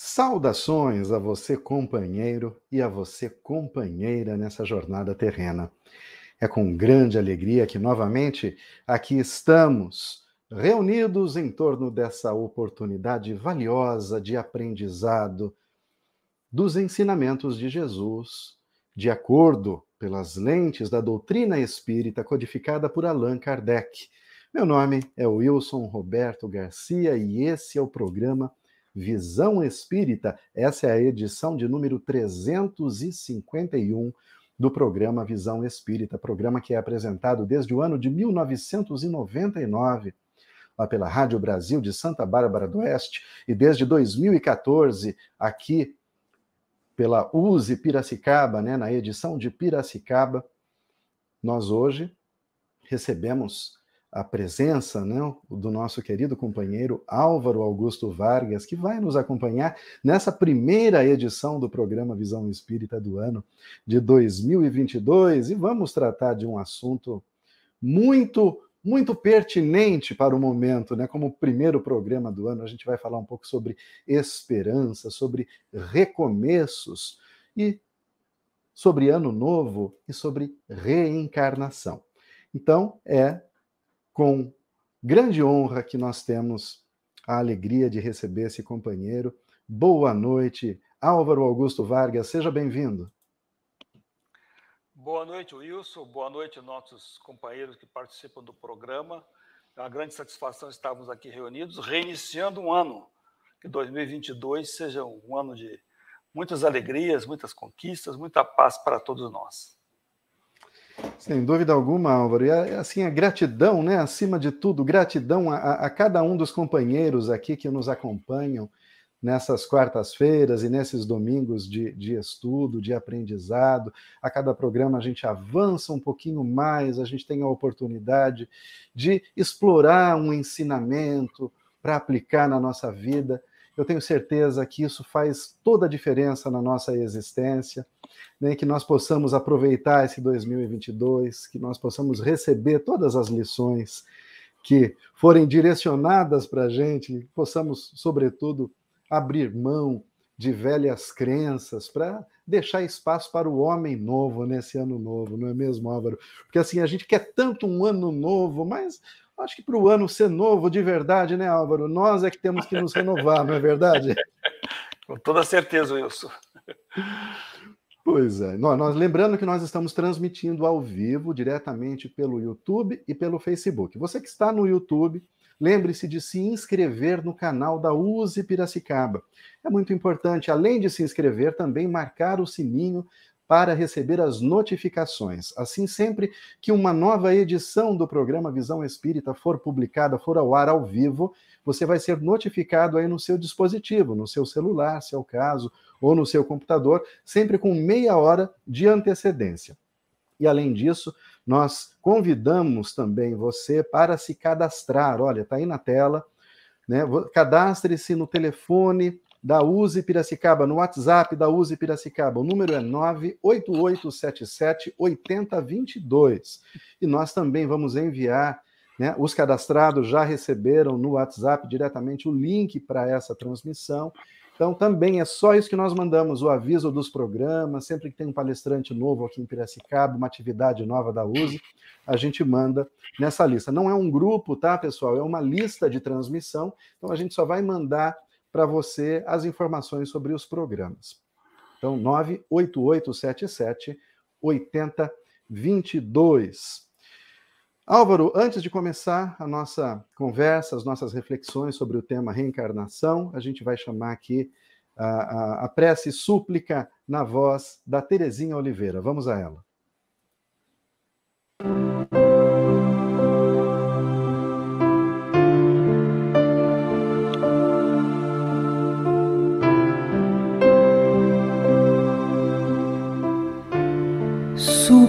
Saudações a você, companheiro, e a você, companheira, nessa jornada terrena. É com grande alegria que novamente aqui estamos, reunidos em torno dessa oportunidade valiosa de aprendizado dos ensinamentos de Jesus, de acordo pelas lentes da doutrina espírita codificada por Allan Kardec. Meu nome é Wilson Roberto Garcia e esse é o programa Visão Espírita. Essa é a edição de número 351 do programa Visão Espírita, programa que é apresentado desde o ano de 1999 lá pela Rádio Brasil de Santa Bárbara do Oeste e desde 2014 aqui pela USE Piracicaba, né, na edição de Piracicaba. Nós hoje recebemos a presença né, do nosso querido companheiro Álvaro Augusto Vargas, que vai nos acompanhar nessa primeira edição do programa Visão Espírita do ano de 2022 e vamos tratar de um assunto muito muito pertinente para o momento, né? Como primeiro programa do ano, a gente vai falar um pouco sobre esperança, sobre recomeços e sobre ano novo e sobre reencarnação. Então, é com grande honra que nós temos a alegria de receber esse companheiro. Boa noite, Álvaro Augusto Vargas, seja bem-vindo. Boa noite, Wilson. Boa noite, nossos companheiros que participam do programa. É uma grande satisfação estarmos aqui reunidos, reiniciando um ano. Que 2022 seja um ano de muitas alegrias, muitas conquistas, muita paz para todos nós. Sem dúvida alguma, Álvaro. E assim, a gratidão, né? Acima de tudo, gratidão a, a cada um dos companheiros aqui que nos acompanham nessas quartas-feiras e nesses domingos de, de estudo, de aprendizado. A cada programa a gente avança um pouquinho mais, a gente tem a oportunidade de explorar um ensinamento para aplicar na nossa vida. Eu tenho certeza que isso faz toda a diferença na nossa existência, né? que nós possamos aproveitar esse 2022, que nós possamos receber todas as lições que forem direcionadas para a gente, possamos, sobretudo, abrir mão de velhas crenças para deixar espaço para o homem novo nesse ano novo, não é mesmo, Álvaro? Porque assim, a gente quer tanto um ano novo, mas Acho que para o ano ser novo de verdade, né, Álvaro? Nós é que temos que nos renovar, não é verdade? Com toda certeza, Wilson. Pois é. Nós, lembrando que nós estamos transmitindo ao vivo, diretamente pelo YouTube e pelo Facebook. Você que está no YouTube, lembre-se de se inscrever no canal da Use Piracicaba. É muito importante, além de se inscrever, também marcar o sininho para receber as notificações. Assim, sempre que uma nova edição do programa Visão Espírita for publicada, for ao ar ao vivo, você vai ser notificado aí no seu dispositivo, no seu celular, se é o caso, ou no seu computador, sempre com meia hora de antecedência. E além disso, nós convidamos também você para se cadastrar. Olha, está aí na tela, né? Cadastre-se no telefone da Use Piracicaba, no WhatsApp da Use Piracicaba. O número é 98877 8022. E nós também vamos enviar, né, os cadastrados já receberam no WhatsApp diretamente o link para essa transmissão. Então, também é só isso que nós mandamos, o aviso dos programas, sempre que tem um palestrante novo aqui em Piracicaba, uma atividade nova da USE, a gente manda nessa lista. Não é um grupo, tá, pessoal? É uma lista de transmissão, então a gente só vai mandar para você as informações sobre os programas. Então, 98877 8022. Álvaro, antes de começar a nossa conversa, as nossas reflexões sobre o tema reencarnação, a gente vai chamar aqui a, a, a prece súplica na voz da Terezinha Oliveira. Vamos a ela.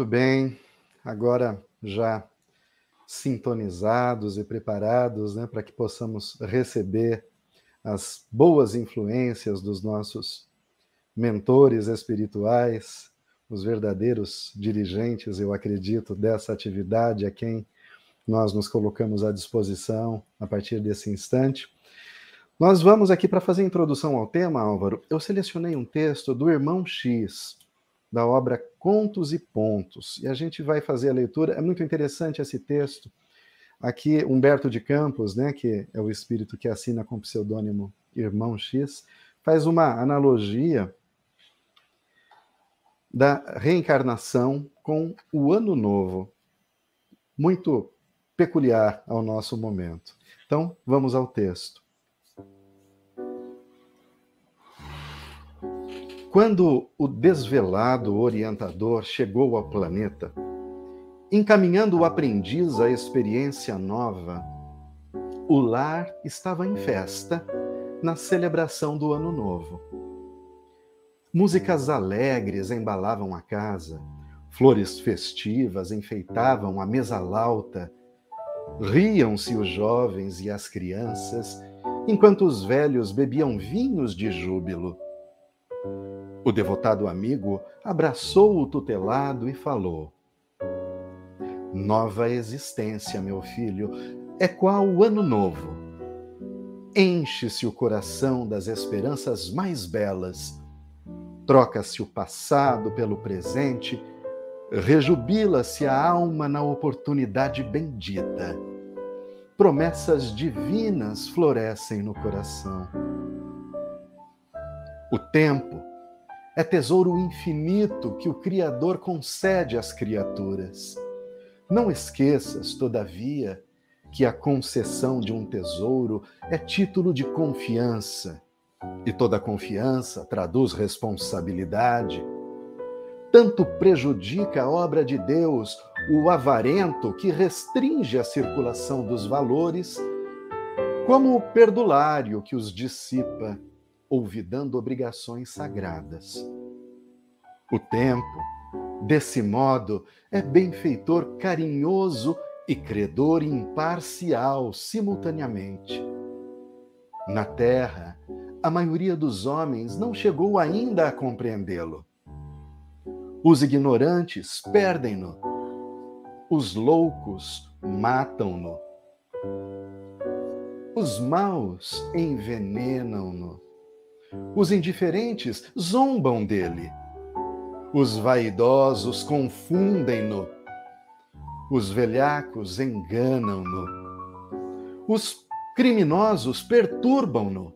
Muito bem, agora já sintonizados e preparados né, para que possamos receber as boas influências dos nossos mentores espirituais, os verdadeiros dirigentes, eu acredito, dessa atividade a quem nós nos colocamos à disposição a partir desse instante. Nós vamos aqui para fazer introdução ao tema, Álvaro. Eu selecionei um texto do irmão X, da obra Contos e Pontos. E a gente vai fazer a leitura. É muito interessante esse texto. Aqui, Humberto de Campos, né, que é o espírito que assina com o pseudônimo Irmão X, faz uma analogia da reencarnação com o Ano Novo. Muito peculiar ao nosso momento. Então, vamos ao texto. Quando o desvelado orientador chegou ao planeta, encaminhando o aprendiz à experiência nova, o lar estava em festa na celebração do Ano Novo. Músicas alegres embalavam a casa, flores festivas enfeitavam a mesa lauta, riam-se os jovens e as crianças, enquanto os velhos bebiam vinhos de júbilo o devotado amigo abraçou o tutelado e falou: Nova existência, meu filho, é qual o ano novo. Enche-se o coração das esperanças mais belas, troca-se o passado pelo presente, rejubila-se a alma na oportunidade bendita. Promessas divinas florescem no coração. O tempo, é tesouro infinito que o Criador concede às criaturas. Não esqueças, todavia, que a concessão de um tesouro é título de confiança, e toda confiança traduz responsabilidade. Tanto prejudica a obra de Deus o avarento que restringe a circulação dos valores, como o perdulário que os dissipa olvidando obrigações sagradas. O tempo, desse modo, é benfeitor carinhoso e credor imparcial simultaneamente. Na terra, a maioria dos homens não chegou ainda a compreendê-lo. Os ignorantes perdem-no, os loucos matam-no, os maus envenenam-no os indiferentes zombam dele. Os vaidosos confundem-no. Os velhacos enganam-no. Os criminosos perturbam-no.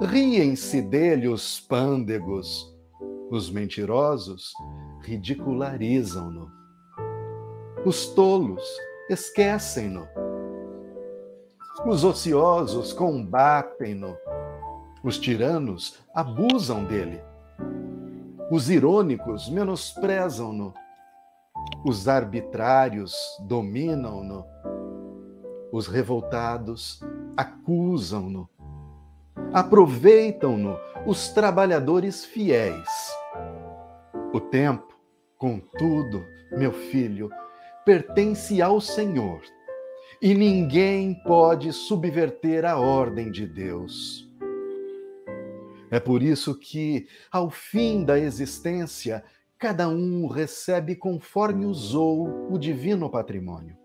Riem-se dele os pândegos. Os mentirosos ridicularizam-no. Os tolos esquecem-no. Os ociosos combatem-no os tiranos abusam dele. Os irônicos menosprezam-no. Os arbitrários dominam-no. Os revoltados acusam-no. Aproveitam-no os trabalhadores fiéis. O tempo, contudo, meu filho, pertence ao Senhor e ninguém pode subverter a ordem de Deus. É por isso que, ao fim da existência, cada um recebe conforme usou o divino patrimônio.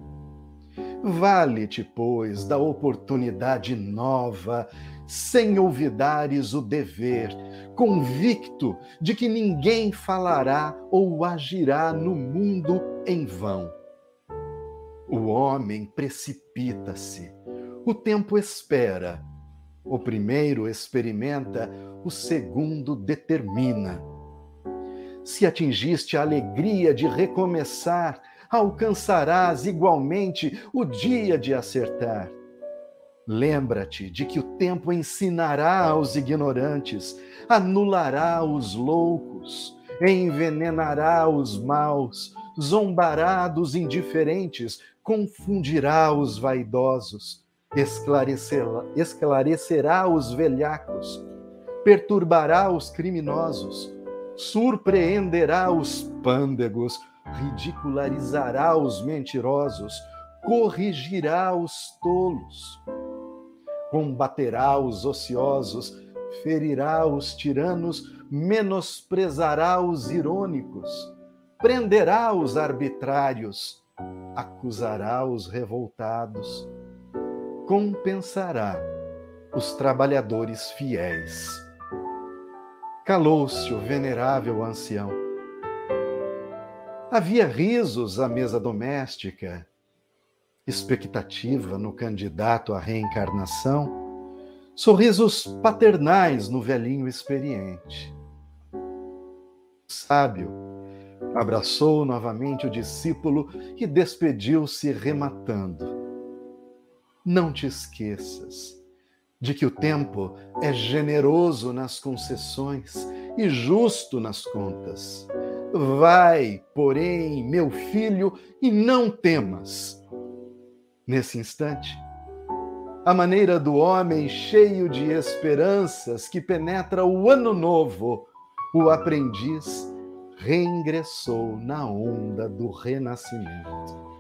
Vale-te, pois, da oportunidade nova, sem olvidares o dever, convicto de que ninguém falará ou agirá no mundo em vão. O homem precipita-se, o tempo espera, o primeiro experimenta, o segundo determina. Se atingiste a alegria de recomeçar, alcançarás igualmente o dia de acertar. Lembra-te de que o tempo ensinará aos ignorantes, anulará os loucos, envenenará os maus, zombará dos indiferentes, confundirá os vaidosos, esclarecerá, esclarecerá os velhacos, perturbará os criminosos, surpreenderá os pândegos, ridicularizará os mentirosos, corrigirá os tolos, combaterá os ociosos, ferirá os tiranos, menosprezará os irônicos, prenderá os arbitrários, acusará os revoltados, compensará os trabalhadores fiéis. Calou-se o venerável ancião. Havia risos à mesa doméstica, expectativa no candidato à reencarnação, sorrisos paternais no velhinho experiente. O sábio abraçou novamente o discípulo e despediu-se rematando. Não te esqueças de que o tempo é generoso nas concessões e justo nas contas. Vai, porém, meu filho, e não temas nesse instante. A maneira do homem cheio de esperanças que penetra o ano novo, o aprendiz reingressou na onda do renascimento.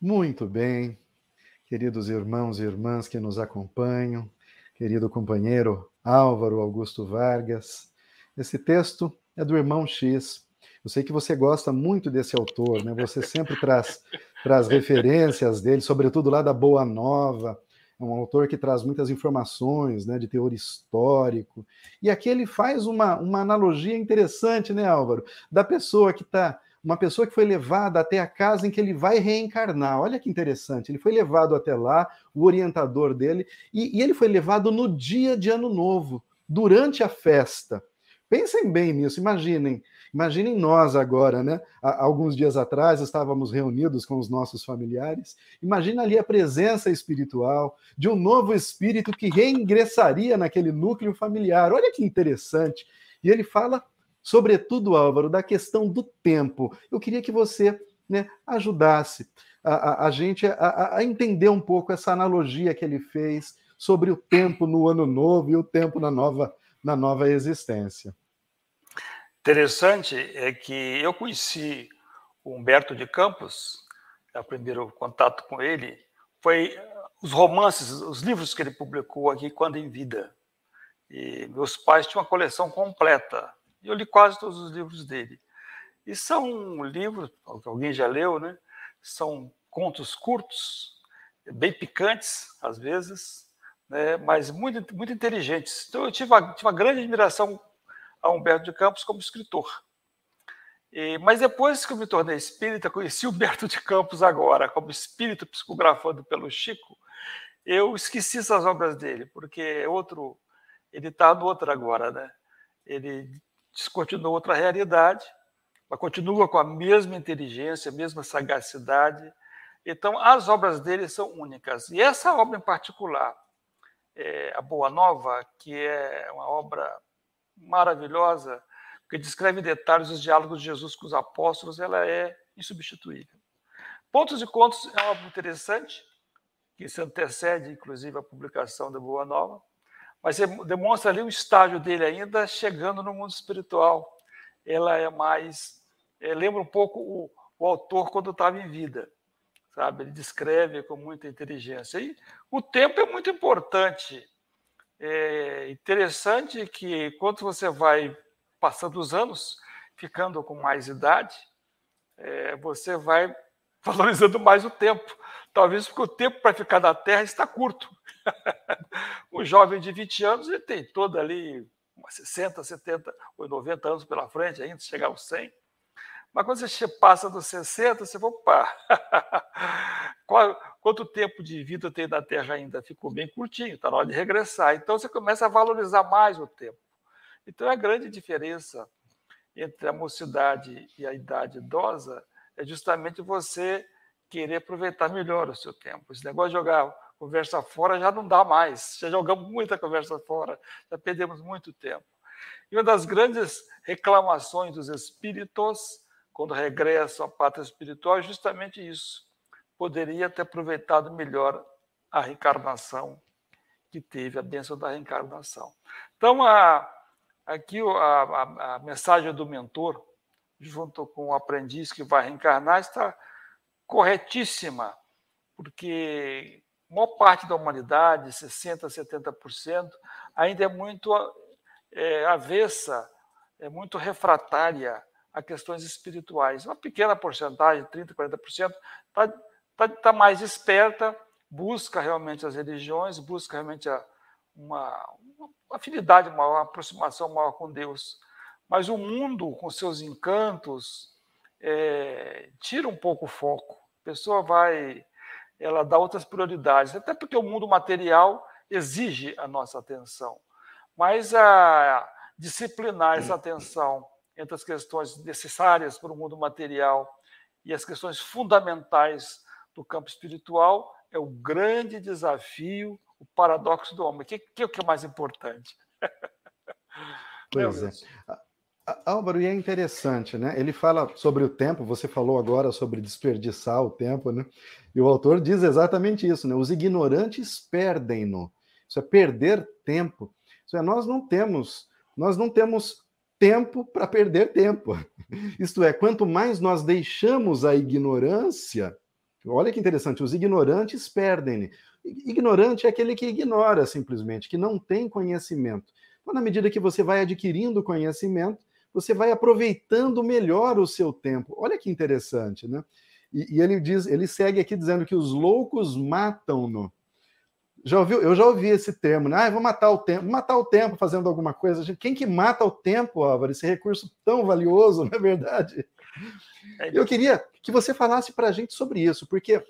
Muito bem, queridos irmãos e irmãs que nos acompanham, querido companheiro Álvaro Augusto Vargas. Esse texto é do irmão X. Eu sei que você gosta muito desse autor, né? Você sempre traz, traz referências dele, sobretudo lá da Boa Nova. É um autor que traz muitas informações né, de teor histórico. E aqui ele faz uma, uma analogia interessante, né, Álvaro? Da pessoa que está uma pessoa que foi levada até a casa em que ele vai reencarnar. Olha que interessante. Ele foi levado até lá, o orientador dele, e, e ele foi levado no dia de Ano Novo, durante a festa. Pensem bem nisso, imaginem. Imaginem nós agora, né? Há, alguns dias atrás estávamos reunidos com os nossos familiares. Imagina ali a presença espiritual de um novo espírito que reingressaria naquele núcleo familiar. Olha que interessante. E ele fala sobretudo, Álvaro, da questão do tempo. Eu queria que você né, ajudasse a, a, a gente a, a, entender um pouco essa analogia que ele fez sobre o tempo no ano novo e o tempo na nova, na nova existência. Interessante é que eu conheci o Humberto de Campos, o primeiro contato com ele foi os romances, os livros que ele publicou aqui quando em vida. E meus pais tinham uma coleção completa eu li quase todos os livros dele. E são livros, alguém já leu, né? São contos curtos, bem picantes, às vezes, né? mas muito, muito inteligentes. Então, eu tive uma, tive uma grande admiração a Humberto de Campos como escritor. E, mas depois que eu me tornei espírita, conheci Humberto de Campos agora, como espírito psicografado pelo Chico, eu esqueci essas obras dele, porque é outro, ele está no outro agora, né? Ele descortinou outra realidade, mas continua com a mesma inteligência, a mesma sagacidade. Então, as obras dele são únicas. E essa obra em particular, é, a Boa Nova, que é uma obra maravilhosa, que descreve em detalhes os diálogos de Jesus com os apóstolos, ela é insubstituível. Pontos e Contos é uma obra interessante, que se antecede, inclusive, à publicação da Boa Nova, mas demonstra ali o estágio dele ainda chegando no mundo espiritual. Ela é mais. É, lembra um pouco o, o autor quando estava em vida, sabe? Ele descreve com muita inteligência. E o tempo é muito importante. É interessante que, quando você vai passando os anos, ficando com mais idade, é, você vai valorizando mais o tempo. Talvez porque o tempo para ficar na Terra está curto. o jovem de 20 anos ele tem todo ali 60, 70 ou 90 anos pela frente, ainda chegar aos 100. Mas quando você passa dos 60, você vai, opa, quanto tempo de vida tem na Terra ainda? Ficou bem curtinho, está na hora de regressar. Então você começa a valorizar mais o tempo. Então a grande diferença entre a mocidade e a idade idosa é justamente você querer aproveitar melhor o seu tempo. Esse negócio de jogar conversa fora já não dá mais. Já jogamos muita conversa fora, já perdemos muito tempo. E uma das grandes reclamações dos espíritos, quando regressam à pátria espiritual, é justamente isso. Poderia ter aproveitado melhor a reencarnação que teve, a bênção da reencarnação. Então, a, aqui a, a, a mensagem do mentor junto com o aprendiz que vai reencarnar, está corretíssima, porque maior parte da humanidade, 60%, 70%, ainda é muito é, avessa, é muito refratária a questões espirituais. Uma pequena porcentagem, 30%, 40%, está tá, tá mais esperta, busca realmente as religiões, busca realmente a, uma, uma afinidade maior, uma aproximação maior com Deus. Mas o mundo, com seus encantos, é, tira um pouco o foco. A pessoa vai, ela dá outras prioridades, até porque o mundo material exige a nossa atenção. Mas a disciplinar essa atenção entre as questões necessárias para o mundo material e as questões fundamentais do campo espiritual é o grande desafio, o paradoxo do homem. O que, que é o que é mais importante? Pois é. Álvaro, e é interessante, né? Ele fala sobre o tempo, você falou agora sobre desperdiçar o tempo, né? E o autor diz exatamente isso, né? Os ignorantes perdem-no. Isso é perder tempo. Isso é, nós não temos, nós não temos tempo para perder tempo. Isto é, quanto mais nós deixamos a ignorância, olha que interessante, os ignorantes perdem. Ignorante é aquele que ignora simplesmente, que não tem conhecimento. Então, na medida que você vai adquirindo conhecimento, você vai aproveitando melhor o seu tempo. Olha que interessante, né? E, e ele diz, ele segue aqui dizendo que os loucos matam-no. Já ouviu? Eu já ouvi esse termo, né? Ah, vou matar o tempo, matar o tempo fazendo alguma coisa. Quem que mata o tempo, Álvaro? Esse recurso tão valioso, não é verdade? É Eu queria que você falasse para a gente sobre isso, porque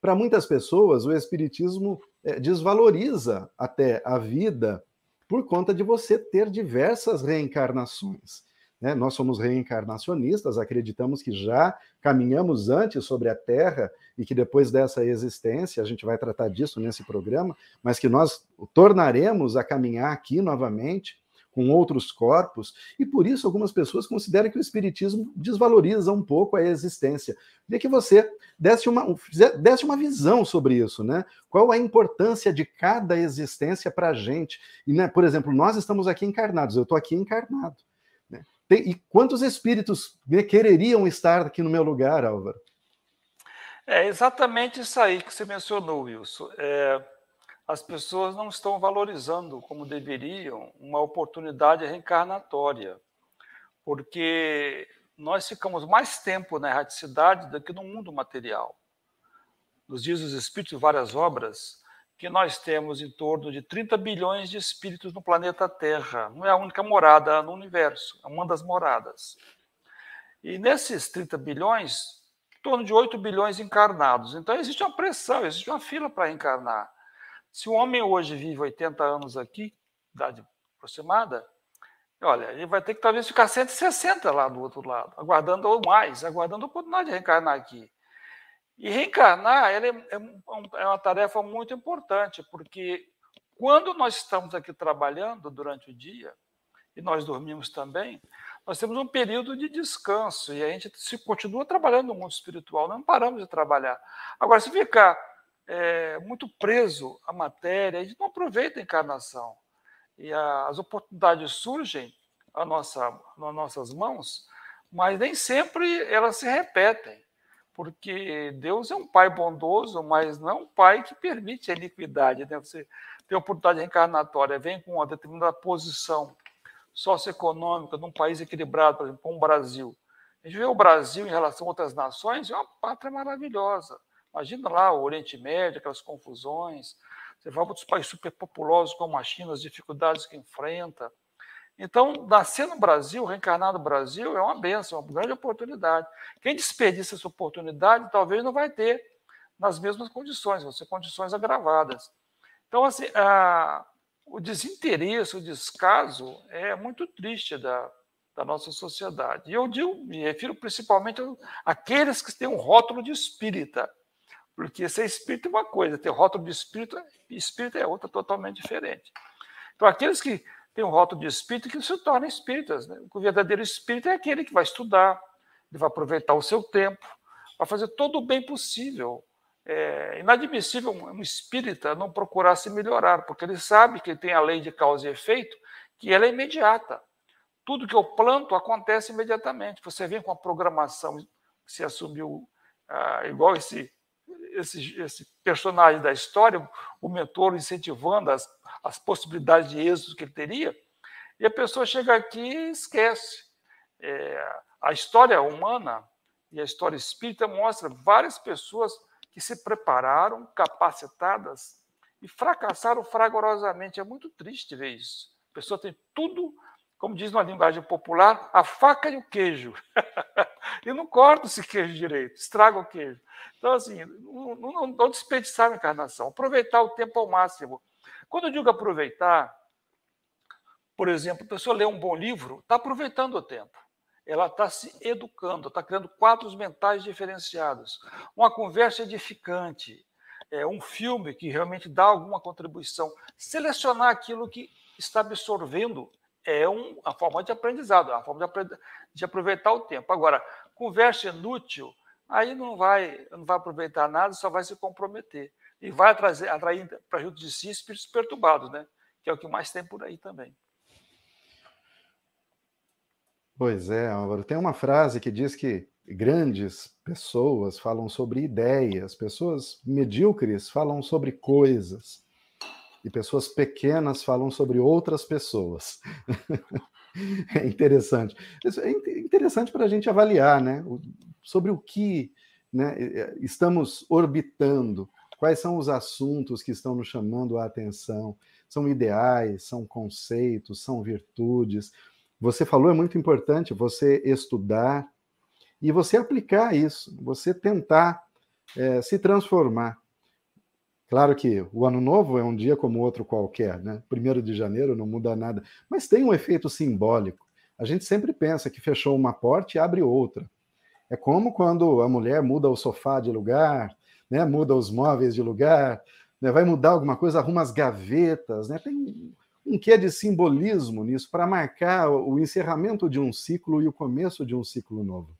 para muitas pessoas o espiritismo é, desvaloriza até a vida por conta de você ter diversas reencarnações. Né? Nós somos reencarnacionistas, acreditamos que já caminhamos antes sobre a Terra e que depois dessa existência, a gente vai tratar disso nesse programa, mas que nós tornaremos a caminhar aqui novamente com outros corpos, e por isso algumas pessoas consideram que o espiritismo desvaloriza um pouco a existência. Queria que você desse uma, desse uma visão sobre isso, né? Qual a importância de cada existência para a gente? E, né, por exemplo, nós estamos aqui encarnados, eu estou aqui encarnado. Né? Tem, e quantos espíritos né, quereriam estar aqui no meu lugar, Álvaro? É exatamente isso aí que você mencionou, Wilson. É, as pessoas não estão valorizando como deveriam uma oportunidade reencarnatória, porque nós ficamos mais tempo na erraticidade do que no mundo material. Nos dias dos Espíritos, várias obras, que nós temos em torno de 30 bilhões de espíritos no planeta Terra. Não é a única morada no universo, é uma das moradas. E nesses 30 bilhões, em torno de 8 bilhões encarnados. Então existe uma pressão, existe uma fila para reencarnar. Se o homem hoje vive 80 anos aqui, idade aproximada, olha, ele vai ter que talvez ficar 160 lá do outro lado, aguardando ou mais, aguardando a oportunidade de reencarnar aqui. E reencarnar é, é, é uma tarefa muito importante, porque quando nós estamos aqui trabalhando durante o dia, e nós dormimos também, nós temos um período de descanso e a gente se continua trabalhando no mundo espiritual, não paramos de trabalhar. Agora, se ficar é, muito preso à matéria, a gente não aproveita a encarnação. E a, as oportunidades surgem à nossa, nas nossas mãos, mas nem sempre elas se repetem, porque Deus é um pai bondoso, mas não é um pai que permite a iniquidade. Né? Você tem oportunidade reencarnatória, vem com uma determinada posição socioeconômica num país equilibrado, por exemplo, como o Brasil. A gente vê o Brasil em relação a outras nações, é uma pátria maravilhosa. Imagina lá o Oriente Médio, aquelas confusões. Você vai para outros países superpopulosos como a China, as dificuldades que enfrenta. Então, nascer no Brasil, reencarnar no Brasil, é uma benção, uma grande oportunidade. Quem desperdiça essa oportunidade, talvez não vai ter nas mesmas condições, vão ser condições agravadas. Então, assim, a, o desinteresse, o descaso é muito triste da, da nossa sociedade. E eu digo, me refiro principalmente àqueles que têm um rótulo de espírita, porque ser espírita é uma coisa, ter rótulo de espírita, espírita é outra totalmente diferente. Então, aqueles que têm um rótulo de espírita que se tornam espíritas. Né? O verdadeiro espírita é aquele que vai estudar, ele vai aproveitar o seu tempo, vai fazer todo o bem possível é inadmissível um espírita não procurar se melhorar, porque ele sabe que tem a lei de causa e efeito, que ela é imediata. Tudo que eu planto acontece imediatamente. Você vem com a programação se assumiu, ah, igual esse, esse, esse, personagem da história, o mentor incentivando as, as possibilidades de êxito que ele teria, e a pessoa chega aqui e esquece. É, a história humana e a história espírita mostra várias pessoas que se prepararam, capacitadas e fracassaram fragorosamente. É muito triste ver isso. A pessoa tem tudo, como diz na linguagem popular, a faca e o queijo. e não corta esse queijo direito, estraga o queijo. Então, assim, não, não, não desperdiçar a encarnação, aproveitar o tempo ao máximo. Quando eu digo aproveitar, por exemplo, a pessoa lê um bom livro, está aproveitando o tempo ela está se educando, está criando quadros mentais diferenciados. Uma conversa edificante, é, um filme que realmente dá alguma contribuição. Selecionar aquilo que está absorvendo é um, uma forma de aprendizado, é uma forma de, de aproveitar o tempo. Agora, conversa inútil, aí não vai, não vai aproveitar nada, só vai se comprometer. E vai atrair, atrair para junto de si espíritos perturbados, né? que é o que mais tem por aí também. Pois é, Álvaro. Tem uma frase que diz que grandes pessoas falam sobre ideias, pessoas medíocres falam sobre coisas, e pessoas pequenas falam sobre outras pessoas. é interessante. É interessante para a gente avaliar, né? Sobre o que né, estamos orbitando, quais são os assuntos que estão nos chamando a atenção. São ideais, são conceitos, são virtudes você falou é muito importante você estudar e você aplicar isso, você tentar é, se transformar. Claro que o ano novo é um dia como outro qualquer, né? Primeiro de janeiro não muda nada, mas tem um efeito simbólico. A gente sempre pensa que fechou uma porta e abre outra. É como quando a mulher muda o sofá de lugar, né? Muda os móveis de lugar, né? vai mudar alguma coisa, arruma as gavetas, né? Tem um quê de simbolismo nisso para marcar o encerramento de um ciclo e o começo de um ciclo novo.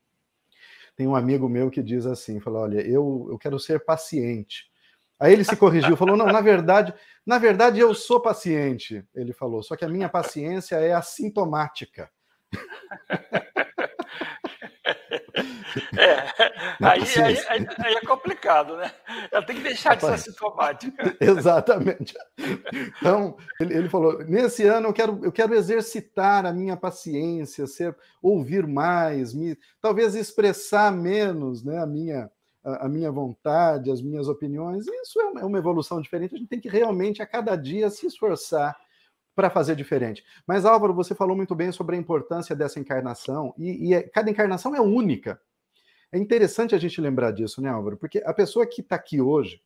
Tem um amigo meu que diz assim, falou, olha, eu, eu quero ser paciente. Aí ele se corrigiu, falou, não, na verdade, na verdade eu sou paciente, ele falou, só que a minha paciência é assintomática. É, aí, aí, aí, aí, é complicado, né? Ela tem que deixar de ser sintomática. Exatamente. Então, ele, ele, falou: nesse ano eu quero, eu quero exercitar a minha paciência, ser, ouvir mais, me, talvez expressar menos né, a, minha, a, minha vontade, as minhas opiniões. Isso é uma, é uma evolução diferente. A gente tem que realmente, a cada dia, se esforçar para fazer diferente. Mas, Álvaro, você falou muito bem sobre a importância dessa encarnação, e, e é, cada encarnação é única. É interessante a gente lembrar disso, né, Álvaro? Porque a pessoa que está aqui hoje,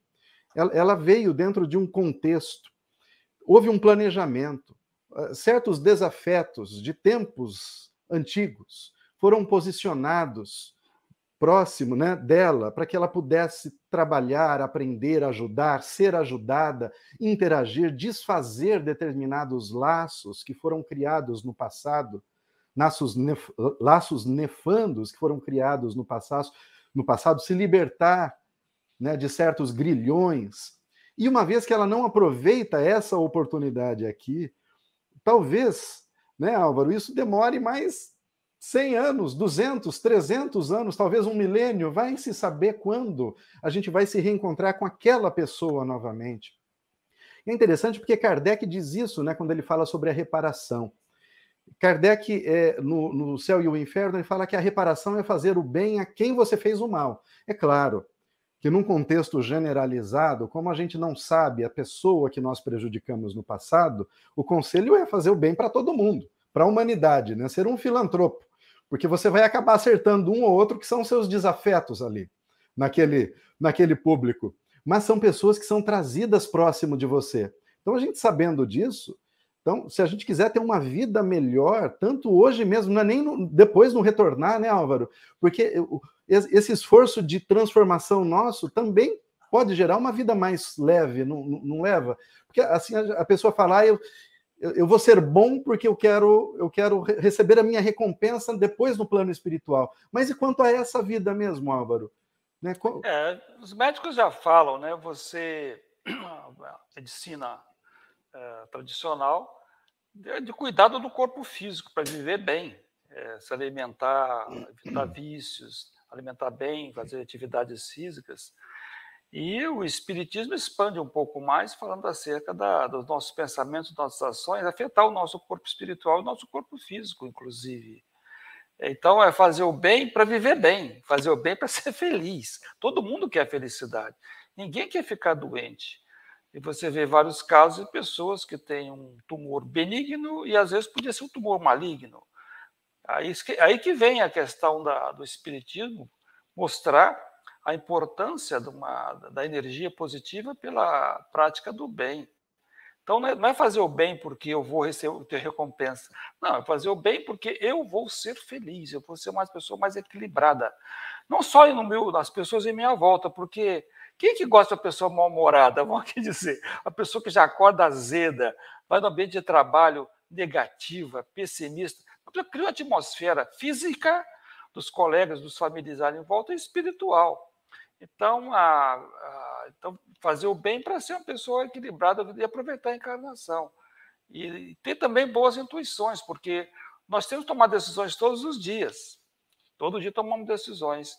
ela, ela, veio dentro de um contexto, houve um planejamento, ah, certos desafetos de tempos antigos foram posicionados próximo né, dela, para que ela pudesse trabalhar, aprender, ajudar, ser ajudada, interagir, desfazer determinados laços que foram criados no passado, laços, nef laços nefandos que foram criados no passado, no passado se libertar né, de certos grilhões. E uma vez que ela não aproveita essa oportunidade aqui, talvez, né, Álvaro, isso demore mais 100 anos, 200, 300 anos, talvez um milênio, vai se saber quando a gente vai se reencontrar com aquela pessoa novamente. é interessante porque Kardec diz isso, né, quando ele fala sobre a reparação. Kardec, é, no, no Céu e o Inferno, ele fala que a reparação é fazer o bem a quem você fez o mal. É claro que, num contexto generalizado, como a gente não sabe a pessoa que nós prejudicamos no passado, o conselho é fazer o bem para todo mundo, para a humanidade, né? ser um filantropo porque você vai acabar acertando um ou outro que são seus desafetos ali, naquele, naquele público. Mas são pessoas que são trazidas próximo de você. Então, a gente sabendo disso, então, se a gente quiser ter uma vida melhor, tanto hoje mesmo, não é nem no, depois no retornar, né, Álvaro? Porque esse esforço de transformação nosso também pode gerar uma vida mais leve, não, não leva? Porque assim a, pessoa fala, ah, eu, eu vou ser bom porque eu quero, eu quero receber a minha recompensa depois no plano espiritual. Mas e quanto a essa vida mesmo, Álvaro? Né? É, os médicos já falam, né? Você, medicina é, tradicional, de, de, cuidado do corpo físico para viver bem, é, se alimentar, evitar vícios, alimentar bem, fazer atividades físicas. E o Espiritismo expande um pouco mais, falando acerca da, dos nossos pensamentos, nossas ações, afetar o nosso corpo espiritual o nosso corpo físico, inclusive. Então, é fazer o bem para viver bem, fazer o bem para ser feliz. Todo mundo quer felicidade. Ninguém quer ficar doente. E você vê vários casos de pessoas que têm um tumor benigno e às vezes podia ser um tumor maligno. Aí, aí que vem a questão da, do espiritismo mostrar a importância uma, da energia positiva pela prática do bem. Então, não é, é fazer o bem porque eu vou receber, ter recompensa. Não, é fazer o bem porque eu vou ser feliz, eu vou ser uma pessoa mais equilibrada. Não só no meu, nas pessoas em minha volta, porque quem que gosta de uma pessoa mal-humorada? Vamos aqui dizer, a pessoa que já acorda azeda, vai no ambiente de trabalho negativa, pessimista, cria uma atmosfera física dos colegas, dos familiares em volta e espiritual. Então, a, a, então fazer o bem para ser uma pessoa equilibrada e aproveitar a encarnação. E, ter também boas intuições, porque nós temos que tomar decisões todos os dias. Todo dia tomamos decisões.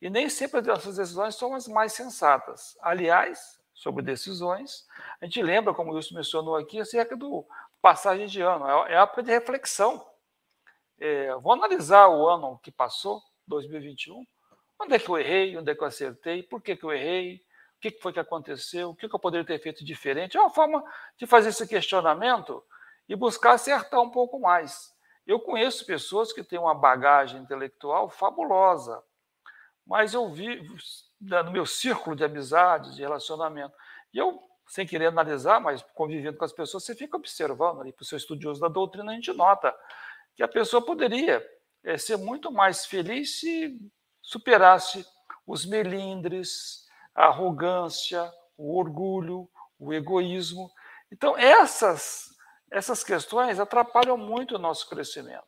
E nem sempre as nossas decisões são as mais sensatas. Aliás, sobre decisões, a gente lembra, como o Wilson mencionou aqui, acerca do passagem de ano. É, é época de reflexão. É, vou analisar o ano que passou, 2021, Onde é que eu errei? Onde é que eu acertei? Por que, que eu errei? O que foi que aconteceu? O que, que eu poderia ter feito diferente? É uma forma de fazer esse questionamento e buscar acertar um pouco mais. Eu conheço pessoas que têm uma bagagem intelectual fabulosa, mas eu vi no meu círculo de amizades, de relacionamento, e eu, sem querer analisar, mas convivendo com as pessoas, você fica observando ali, para o seu estudioso da doutrina, a gente nota que a pessoa poderia é, ser muito mais feliz se superasse os melindres, a arrogância, o orgulho, o egoísmo. Então, essas, essas questões atrapalham muito o nosso crescimento.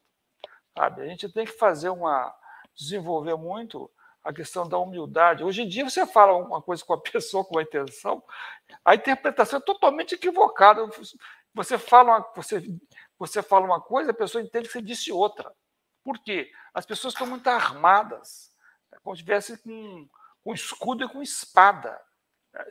Sabe? A gente tem que fazer uma. desenvolver muito a questão da humildade. Hoje em dia, você fala uma coisa com a pessoa com a intenção, a interpretação é totalmente equivocada. Você fala uma, você, você fala uma coisa, a pessoa entende que você disse outra. Por quê? As pessoas estão muito armadas. Como se estivesse com, com escudo e com espada.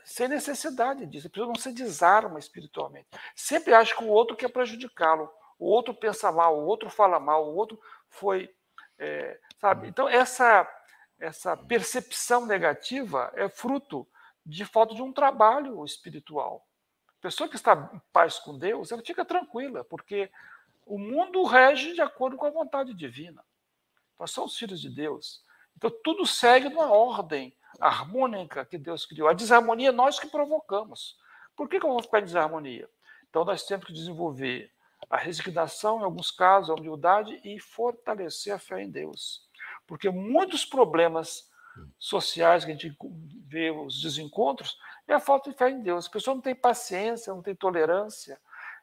Sem necessidade disso. A pessoa não se desarma espiritualmente. Sempre acha que o outro quer prejudicá-lo. O outro pensa mal, o outro fala mal, o outro foi. É, sabe? Então, essa, essa percepção negativa é fruto de falta de um trabalho espiritual. A pessoa que está em paz com Deus, ela fica tranquila, porque o mundo rege de acordo com a vontade divina. Nós somos filhos de Deus. Então, tudo segue numa ordem harmônica que Deus criou. A desarmonia nós que provocamos. Por que, que eu vou ficar em desarmonia? Então, nós temos que desenvolver a resignação, em alguns casos, a humildade e fortalecer a fé em Deus. Porque muitos problemas sociais que a gente vê, os desencontros, é a falta de fé em Deus. A pessoa não tem paciência, não tem tolerância,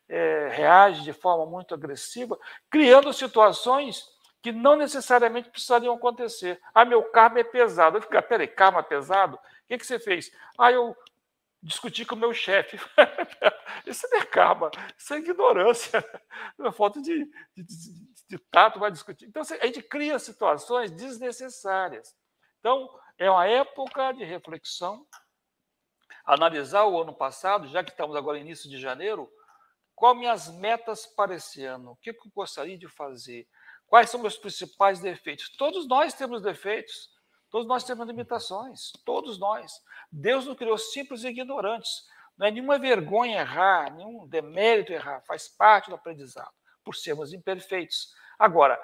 é, reage de forma muito agressiva, criando situações que não necessariamente precisariam acontecer. Ah, meu karma é pesado. Eu fico, ah, peraí, karma pesado? O que, que você fez? Ah, eu discuti com o meu chefe. isso não é karma, isso é ignorância, é falta de, de, de, de tato vai discutir. Então, a gente cria situações desnecessárias. Então, é uma época de reflexão, analisar o ano passado, já que estamos agora no início de janeiro, quais minhas metas para esse ano, o que eu gostaria de fazer, quais são meus principais defeitos. Todos nós temos defeitos, todos nós temos limitações, todos nós. Deus não criou simples e ignorantes. Não é nenhuma vergonha errar, nenhum demérito errar, faz parte do aprendizado, por sermos imperfeitos. Agora,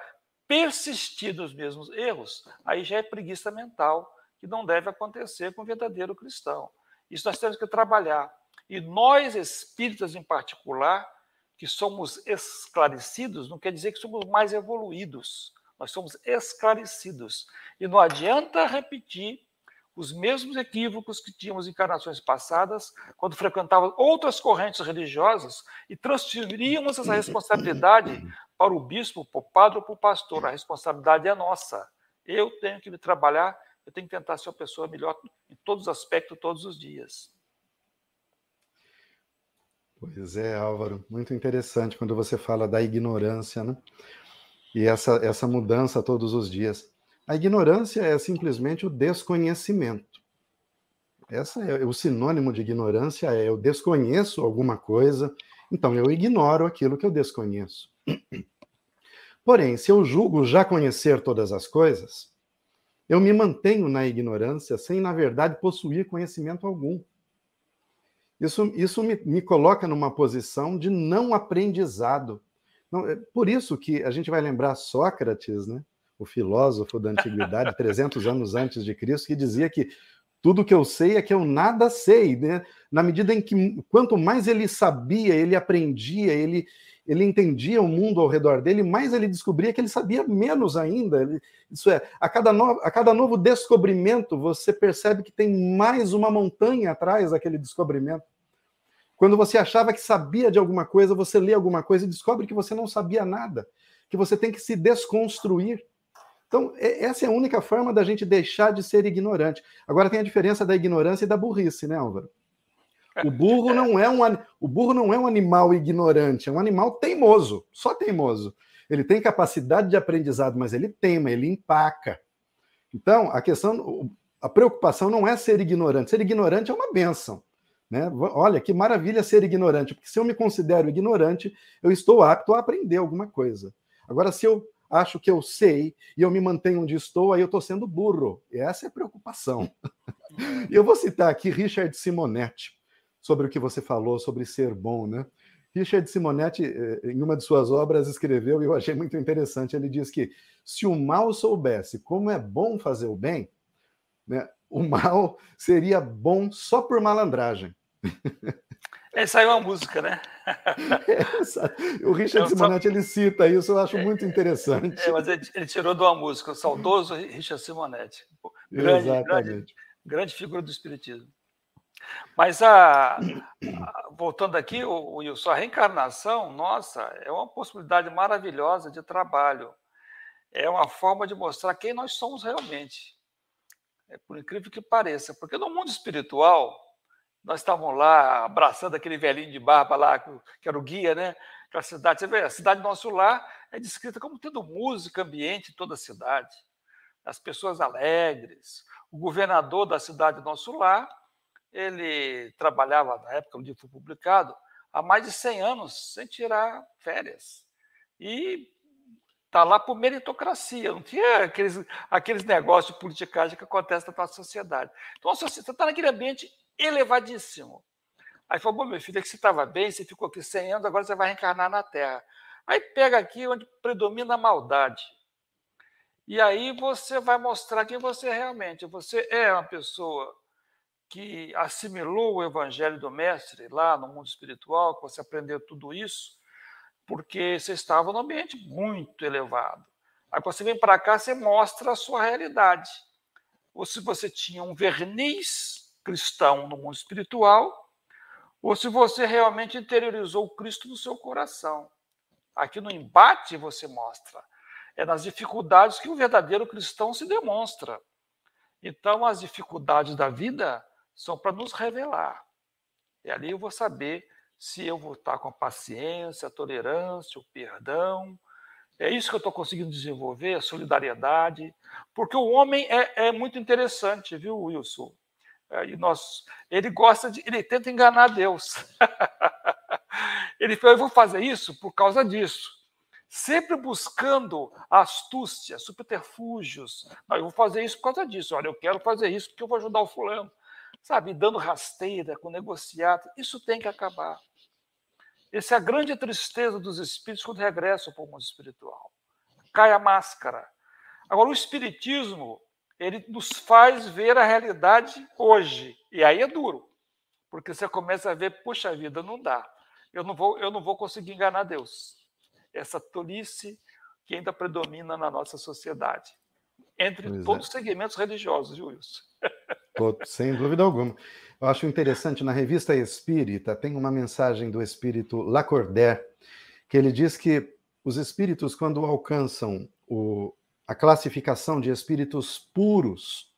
persistir nos mesmos erros, aí já é preguiça mental, que não deve acontecer com o verdadeiro cristão. Isso nós temos que trabalhar. E nós, espíritas em particular, que somos esclarecidos, não quer dizer que somos mais evoluídos. Nós somos esclarecidos. E não adianta repetir os mesmos equívocos que tínhamos em encarnações passadas, quando frequentávamos outras correntes religiosas e transferíamos essa responsabilidade para o bispo, para o padre ou para o pastor. A responsabilidade é nossa. Eu tenho que me trabalhar, eu tenho que tentar ser uma pessoa melhor em todos os aspectos, todos os dias. Pois é, Álvaro, muito interessante quando você fala da ignorância, né? E essa, essa mudança todos os dias. A ignorância é simplesmente o desconhecimento. Essa é o sinônimo de ignorância é eu desconheço alguma coisa, então eu ignoro aquilo que eu desconheço. Porém, se eu julgo já conhecer todas as coisas, eu me mantenho na ignorância sem, na verdade, possuir conhecimento algum. Isso, isso me, me coloca numa posição de não aprendizado. Não, é por isso que a gente vai lembrar Sócrates, né? o filósofo da antiguidade, 300 anos antes de Cristo, que dizia que tudo que eu sei é que eu nada sei, né? Na medida em que quanto mais ele sabia, ele aprendia, ele ele entendia o mundo ao redor dele, mais ele descobria que ele sabia menos ainda. Ele, isso é, a cada, no, a cada novo descobrimento, você percebe que tem mais uma montanha atrás daquele descobrimento. Quando você achava que sabia de alguma coisa, você lê alguma coisa e descobre que você não sabia nada, que você tem que se desconstruir. Então, essa é a única forma da gente deixar de ser ignorante. Agora tem a diferença da ignorância e da burrice, né, Álvaro? O burro não é um, o burro não é um animal ignorante, é um animal teimoso, só teimoso. Ele tem capacidade de aprendizado, mas ele teima, ele empaca. Então, a questão, a preocupação não é ser ignorante. Ser ignorante é uma benção. Né? Olha, que maravilha ser ignorante, porque se eu me considero ignorante, eu estou apto a aprender alguma coisa. Agora, se eu acho que eu sei e eu me mantenho onde estou, aí eu estou sendo burro. E essa é a preocupação. E eu vou citar aqui Richard Simonetti, sobre o que você falou sobre ser bom, né? Richard Simonetti, eh, em uma de suas obras, escreveu, e eu achei muito interessante, ele diz que se o mal soubesse como é bom fazer o bem, né, o mal seria bom só por malandragem. É, saiu uma música, né? É, o Richard Simonetti ele cita isso, eu acho muito interessante. É, mas ele, tirou de uma música, o saudoso Richard Simonetti. Grande, Exatamente. Grande, grande figura do Espiritismo. Mas a, a, voltando aqui, o Wilson, a reencarnação, nossa, é uma possibilidade maravilhosa de trabalho. É uma forma de mostrar quem nós somos realmente. É por incrível que pareça, porque no mundo espiritual, nós estávamos lá abraçando aquele velhinho de barba lá, que era o guia, né? Aquela cidade, você vê, a cidade nosso lar é descrita como tendo música, ambiente em toda a cidade. As pessoas alegres. O governador da cidade nosso lar, ele trabalhava, na época, onde foi publicado, há mais de 100 anos, sem tirar férias. E está lá por meritocracia, não tinha aqueles, aqueles negócios de politicagem que acontecem na nossa sociedade. Então, você está naquele ambiente elevadíssimo. Aí falou, bom, meu filho, é que você estava bem, você ficou aqui 100 anos, agora você vai reencarnar na Terra. Aí pega aqui onde predomina a maldade. E aí você vai mostrar quem você é realmente. Você é uma pessoa que assimilou o evangelho do mestre lá no mundo espiritual, que você aprendeu tudo isso, porque você estava num ambiente muito elevado. Aí você vem para cá, você mostra a sua realidade. Ou se você tinha um verniz cristão no mundo espiritual, ou se você realmente interiorizou o Cristo no seu coração. Aqui no embate você mostra. É nas dificuldades que o verdadeiro cristão se demonstra. Então, as dificuldades da vida são para nos revelar. E ali eu vou saber se eu vou estar com a paciência, a tolerância, o perdão. É isso que eu estou conseguindo desenvolver, a solidariedade. Porque o homem é, é muito interessante, viu, Wilson? E nós, ele gosta de. Ele tenta enganar Deus. ele falou: eu vou fazer isso por causa disso. Sempre buscando astúcia, subterfúgios. Não, eu vou fazer isso por causa disso. Olha, eu quero fazer isso porque eu vou ajudar o fulano. Sabe, dando rasteira, com negociado. Isso tem que acabar. Essa é a grande tristeza dos espíritos quando regressam para o mundo espiritual. Cai a máscara. Agora, o espiritismo, ele nos faz ver a realidade hoje. E aí é duro. Porque você começa a ver, puxa vida, não dá eu não vou, eu não vou conseguir enganar Deus. Essa tolice que ainda predomina na nossa sociedade, entre pois todos é. os segmentos religiosos, Wilson? Sem dúvida alguma. Eu acho interessante, na revista Espírita, tem uma mensagem do espírito Lacordaire, que ele diz que os espíritos, quando alcançam o, a classificação de espíritos puros,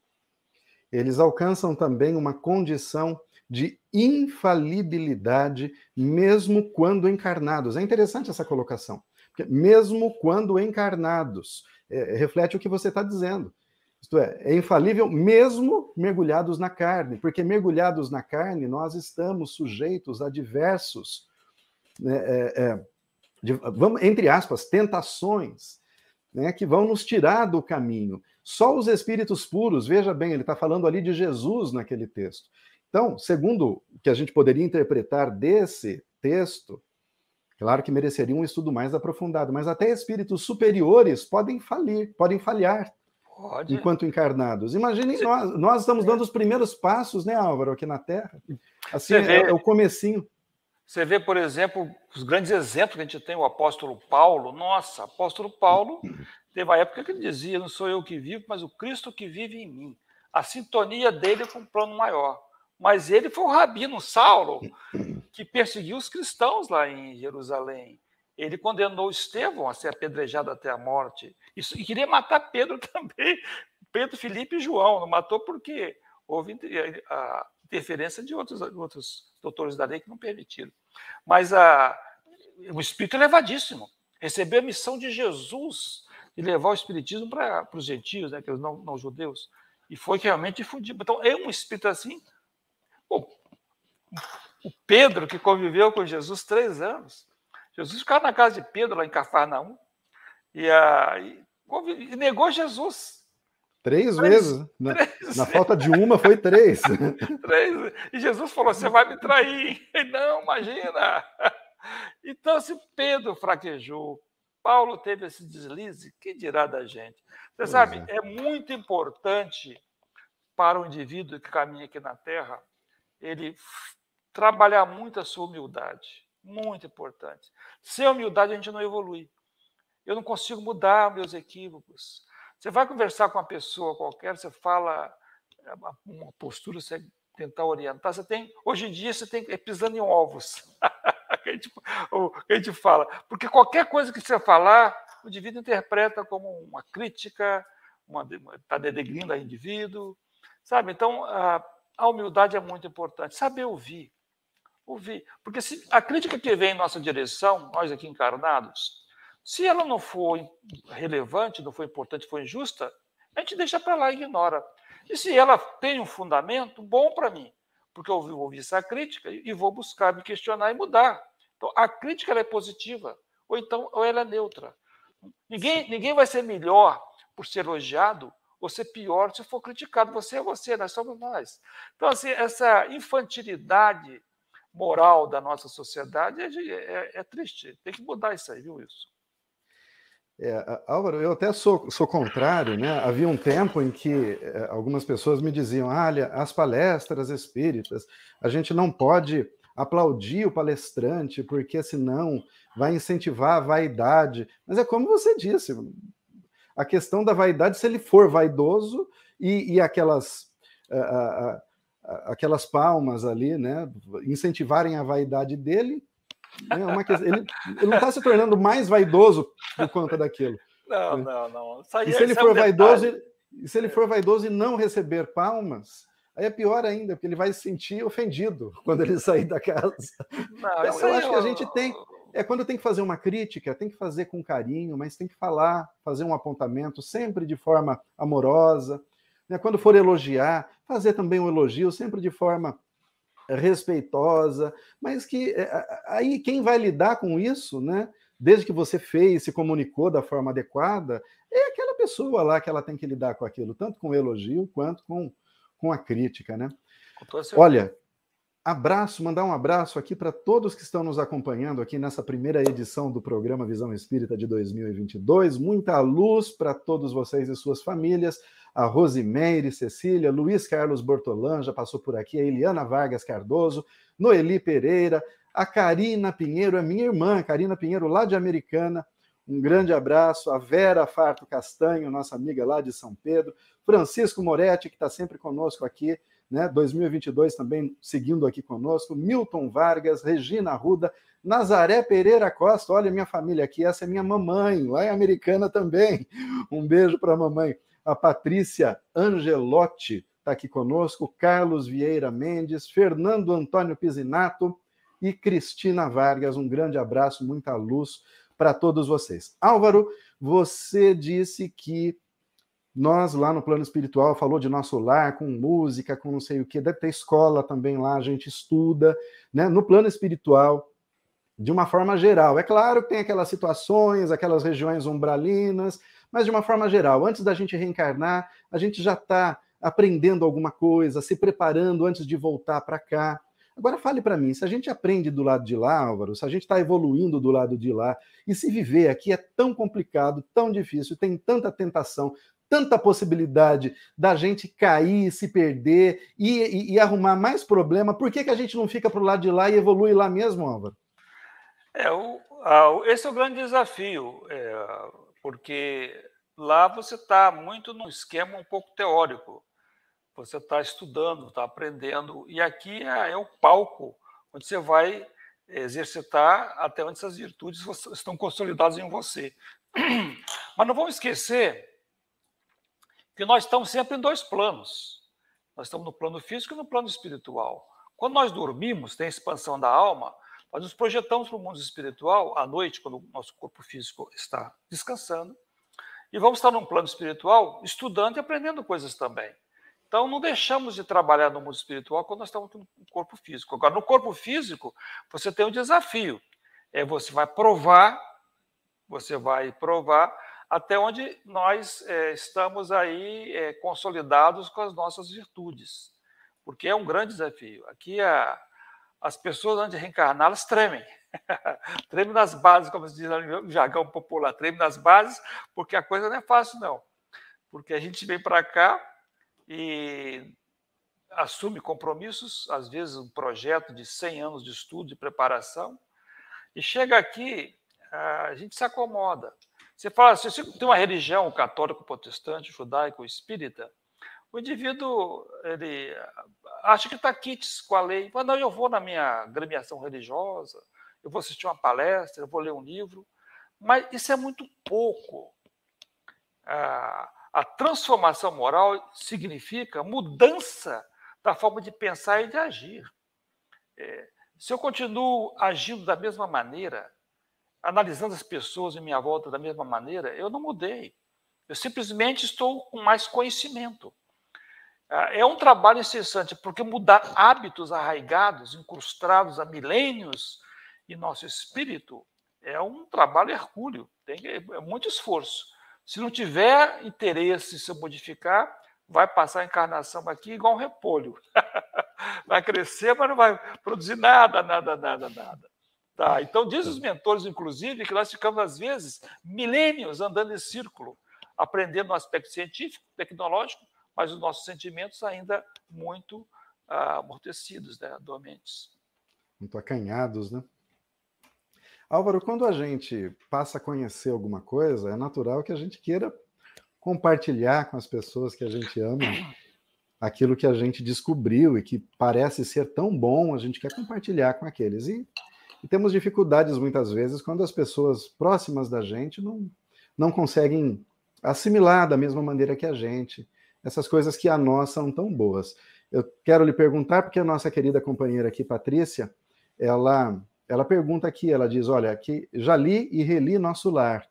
eles alcançam também uma condição de infalibilidade, mesmo quando encarnados. É interessante essa colocação, porque mesmo quando encarnados, é, reflete o que você está dizendo. Isto é, é infalível mesmo mergulhados na carne, porque mergulhados na carne nós estamos sujeitos a diversos, né, é, é, de, vamos, entre aspas, tentações né, que vão nos tirar do caminho. Só os espíritos puros, veja bem, ele está falando ali de Jesus naquele texto. Então, segundo o que a gente poderia interpretar desse texto, claro que mereceria um estudo mais aprofundado, mas até espíritos superiores podem falir, podem falhar Pode. enquanto encarnados. Imaginem, nós, nós estamos dando os primeiros passos, né, Álvaro, aqui na Terra. Assim, é, é, o comecinho. Você vê, por exemplo, os grandes exemplos que a gente tem, o apóstolo Paulo. Nossa, apóstolo Paulo teve a época que ele dizia: Não sou eu que vivo, mas o Cristo que vive em mim. A sintonia dele com um plano maior. Mas ele foi o rabino Saulo que perseguiu os cristãos lá em Jerusalém. Ele condenou Estevão a ser apedrejado até a morte. Isso, e queria matar Pedro também. Pedro, Felipe e João. Não matou porque houve a interferência de outros, outros doutores da lei que não permitiram. Mas a, o espírito é elevadíssimo. Recebeu a missão de Jesus de levar o espiritismo para os gentios, né, que os não, não judeus. E foi realmente difundido. Então, é um espírito assim o Pedro, que conviveu com Jesus três anos, Jesus ficava na casa de Pedro, lá em Cafarnaum, e, a, e, e negou Jesus. Três, três vezes. Né? Na, três na falta de uma, foi três. três. E Jesus falou: Você vai me trair. E, não, imagina. Então, se Pedro fraquejou, Paulo teve esse deslize, que dirá da gente? Você pois sabe, é. é muito importante para o indivíduo que caminha aqui na Terra ele trabalhar muito a sua humildade. Muito importante. Sem humildade a gente não evolui. Eu não consigo mudar meus equívocos. Você vai conversar com uma pessoa qualquer, você fala é, uma postura, você tentar orientar. Você tem, hoje em dia, você tem é pisando em ovos. que a, gente, a gente fala. Porque qualquer coisa que você falar, o indivíduo interpreta como uma crítica, está denegrindo a indivíduo. Sabe? Então, a, a humildade é muito importante. Saber ouvir. Ouvir. Porque se a crítica que vem em nossa direção, nós aqui encarnados, se ela não for relevante, não for importante, for injusta, a gente deixa para lá e ignora. E se ela tem um fundamento, bom para mim, porque eu vou ouvir essa crítica e vou buscar me questionar e mudar. Então, a crítica é positiva, ou então ou ela é neutra. Ninguém, ninguém vai ser melhor por ser elogiado você pior se for criticado. Você é você, nós somos nós. Então, assim, essa infantilidade moral da nossa sociedade é, é, é triste. Tem que mudar isso aí, viu, Wilson? É, Álvaro, eu até sou, sou contrário, né? Havia um tempo em que é, algumas pessoas me diziam: olha, as palestras espíritas, a gente não pode aplaudir o palestrante, porque senão vai incentivar a vaidade. Mas é como você disse, a questão da vaidade, se ele for vaidoso e, e aquelas, aquelas palmas ali, né, incentivarem a vaidade dele, né, uma questão, ele, ele não está se tornando mais vaidoso por conta daquilo. Não, né? não, não. e se ele for é um vaidoso, e se ele for vaidoso e não receber palmas, aí é pior ainda, porque ele vai se sentir ofendido quando ele sair da casa. Não, então, eu acho que a gente tem. É quando tem que fazer uma crítica, tem que fazer com carinho, mas tem que falar, fazer um apontamento sempre de forma amorosa. Né? Quando for elogiar, fazer também um elogio, sempre de forma respeitosa, mas que é, aí quem vai lidar com isso, né? Desde que você fez, se comunicou da forma adequada, é aquela pessoa lá que ela tem que lidar com aquilo, tanto com o elogio quanto com, com a crítica, né? Olha, abraço, mandar um abraço aqui para todos que estão nos acompanhando aqui nessa primeira edição do programa Visão Espírita de 2022. Muita luz para todos vocês e suas famílias. A Rosimeire Cecília, Luiz Carlos Bortolan já passou por aqui, a Eliana Vargas Cardoso, Noeli Pereira, a Karina Pinheiro, é minha irmã, Karina Pinheiro, lá de Americana. Um grande abraço. A Vera Farto Castanho, nossa amiga lá de São Pedro. Francisco Moretti, que está sempre conosco aqui né? 2022 também seguindo aqui conosco, Milton Vargas, Regina Ruda, Nazaré Pereira Costa, olha minha família aqui, essa é minha mamãe, lá em Americana também. Um beijo para a mamãe. A Patrícia Angelotti está aqui conosco, Carlos Vieira Mendes, Fernando Antônio Pisinato e Cristina Vargas. Um grande abraço, muita luz para todos vocês. Álvaro, você disse que nós, lá no plano espiritual, falou de nosso lar, com música, com não sei o que, deve ter escola também lá, a gente estuda, né? No plano espiritual, de uma forma geral. É claro que tem aquelas situações, aquelas regiões umbralinas, mas de uma forma geral, antes da gente reencarnar, a gente já está aprendendo alguma coisa, se preparando antes de voltar para cá. Agora fale para mim, se a gente aprende do lado de lá, Álvaro, se a gente está evoluindo do lado de lá, e se viver aqui é tão complicado, tão difícil, tem tanta tentação, tanta possibilidade da gente cair, se perder e, e, e arrumar mais problema, por que, que a gente não fica para o lado de lá e evolui lá mesmo, Álvaro? É, o, a, esse é o grande desafio, é, porque lá você está muito num esquema um pouco teórico. Você está estudando, está aprendendo, e aqui é, é o palco onde você vai exercitar até onde essas virtudes estão consolidadas em você. Mas não vamos esquecer que nós estamos sempre em dois planos. Nós estamos no plano físico e no plano espiritual. Quando nós dormimos, tem a expansão da alma, nós nos projetamos para o mundo espiritual à noite, quando o nosso corpo físico está descansando, e vamos estar num plano espiritual estudando e aprendendo coisas também. Então, não deixamos de trabalhar no mundo espiritual quando nós estamos no corpo físico. Agora, no corpo físico, você tem um desafio. É você vai provar, você vai provar até onde nós é, estamos aí é, consolidados com as nossas virtudes, porque é um grande desafio. Aqui a, as pessoas, antes de reencarnar, elas tremem. tremem nas bases, como se diz no jargão popular, tremem nas bases, porque a coisa não é fácil, não. Porque a gente vem para cá e assume compromissos, às vezes um projeto de 100 anos de estudo, de preparação, e chega aqui, a gente se acomoda. Você fala, se você tem uma religião católico, protestante, judaico, espírita, o indivíduo ele acha que está quites com a lei. Fala, não, eu vou na minha gremiação religiosa, eu vou assistir uma palestra, eu vou ler um livro. Mas isso é muito pouco. A, a transformação moral significa mudança da forma de pensar e de agir. É, se eu continuo agindo da mesma maneira, analisando as pessoas em minha volta da mesma maneira, eu não mudei. Eu simplesmente estou com mais conhecimento. Ah, é um trabalho incessante, porque mudar hábitos arraigados, incrustados há milênios em nosso espírito, é um trabalho hercúleo, tem é muito esforço. Se não tiver interesse em se modificar, vai passar a encarnação aqui igual um repolho. vai crescer, mas não vai produzir nada, nada, nada, nada. Tá? Então, diz os mentores, inclusive, que nós ficamos, às vezes, milênios andando em círculo, aprendendo no aspecto científico, tecnológico, mas os nossos sentimentos ainda muito ah, amortecidos, né, dormentes. Muito acanhados, né? Álvaro, quando a gente passa a conhecer alguma coisa, é natural que a gente queira compartilhar com as pessoas que a gente ama aquilo que a gente descobriu e que parece ser tão bom, a gente quer compartilhar com aqueles. E, e temos dificuldades muitas vezes quando as pessoas próximas da gente não, não conseguem assimilar da mesma maneira que a gente essas coisas que a nós são tão boas. Eu quero lhe perguntar, porque a nossa querida companheira aqui, Patrícia, ela, ela pergunta aqui, ela diz, olha, que já li e reli Nosso Lar.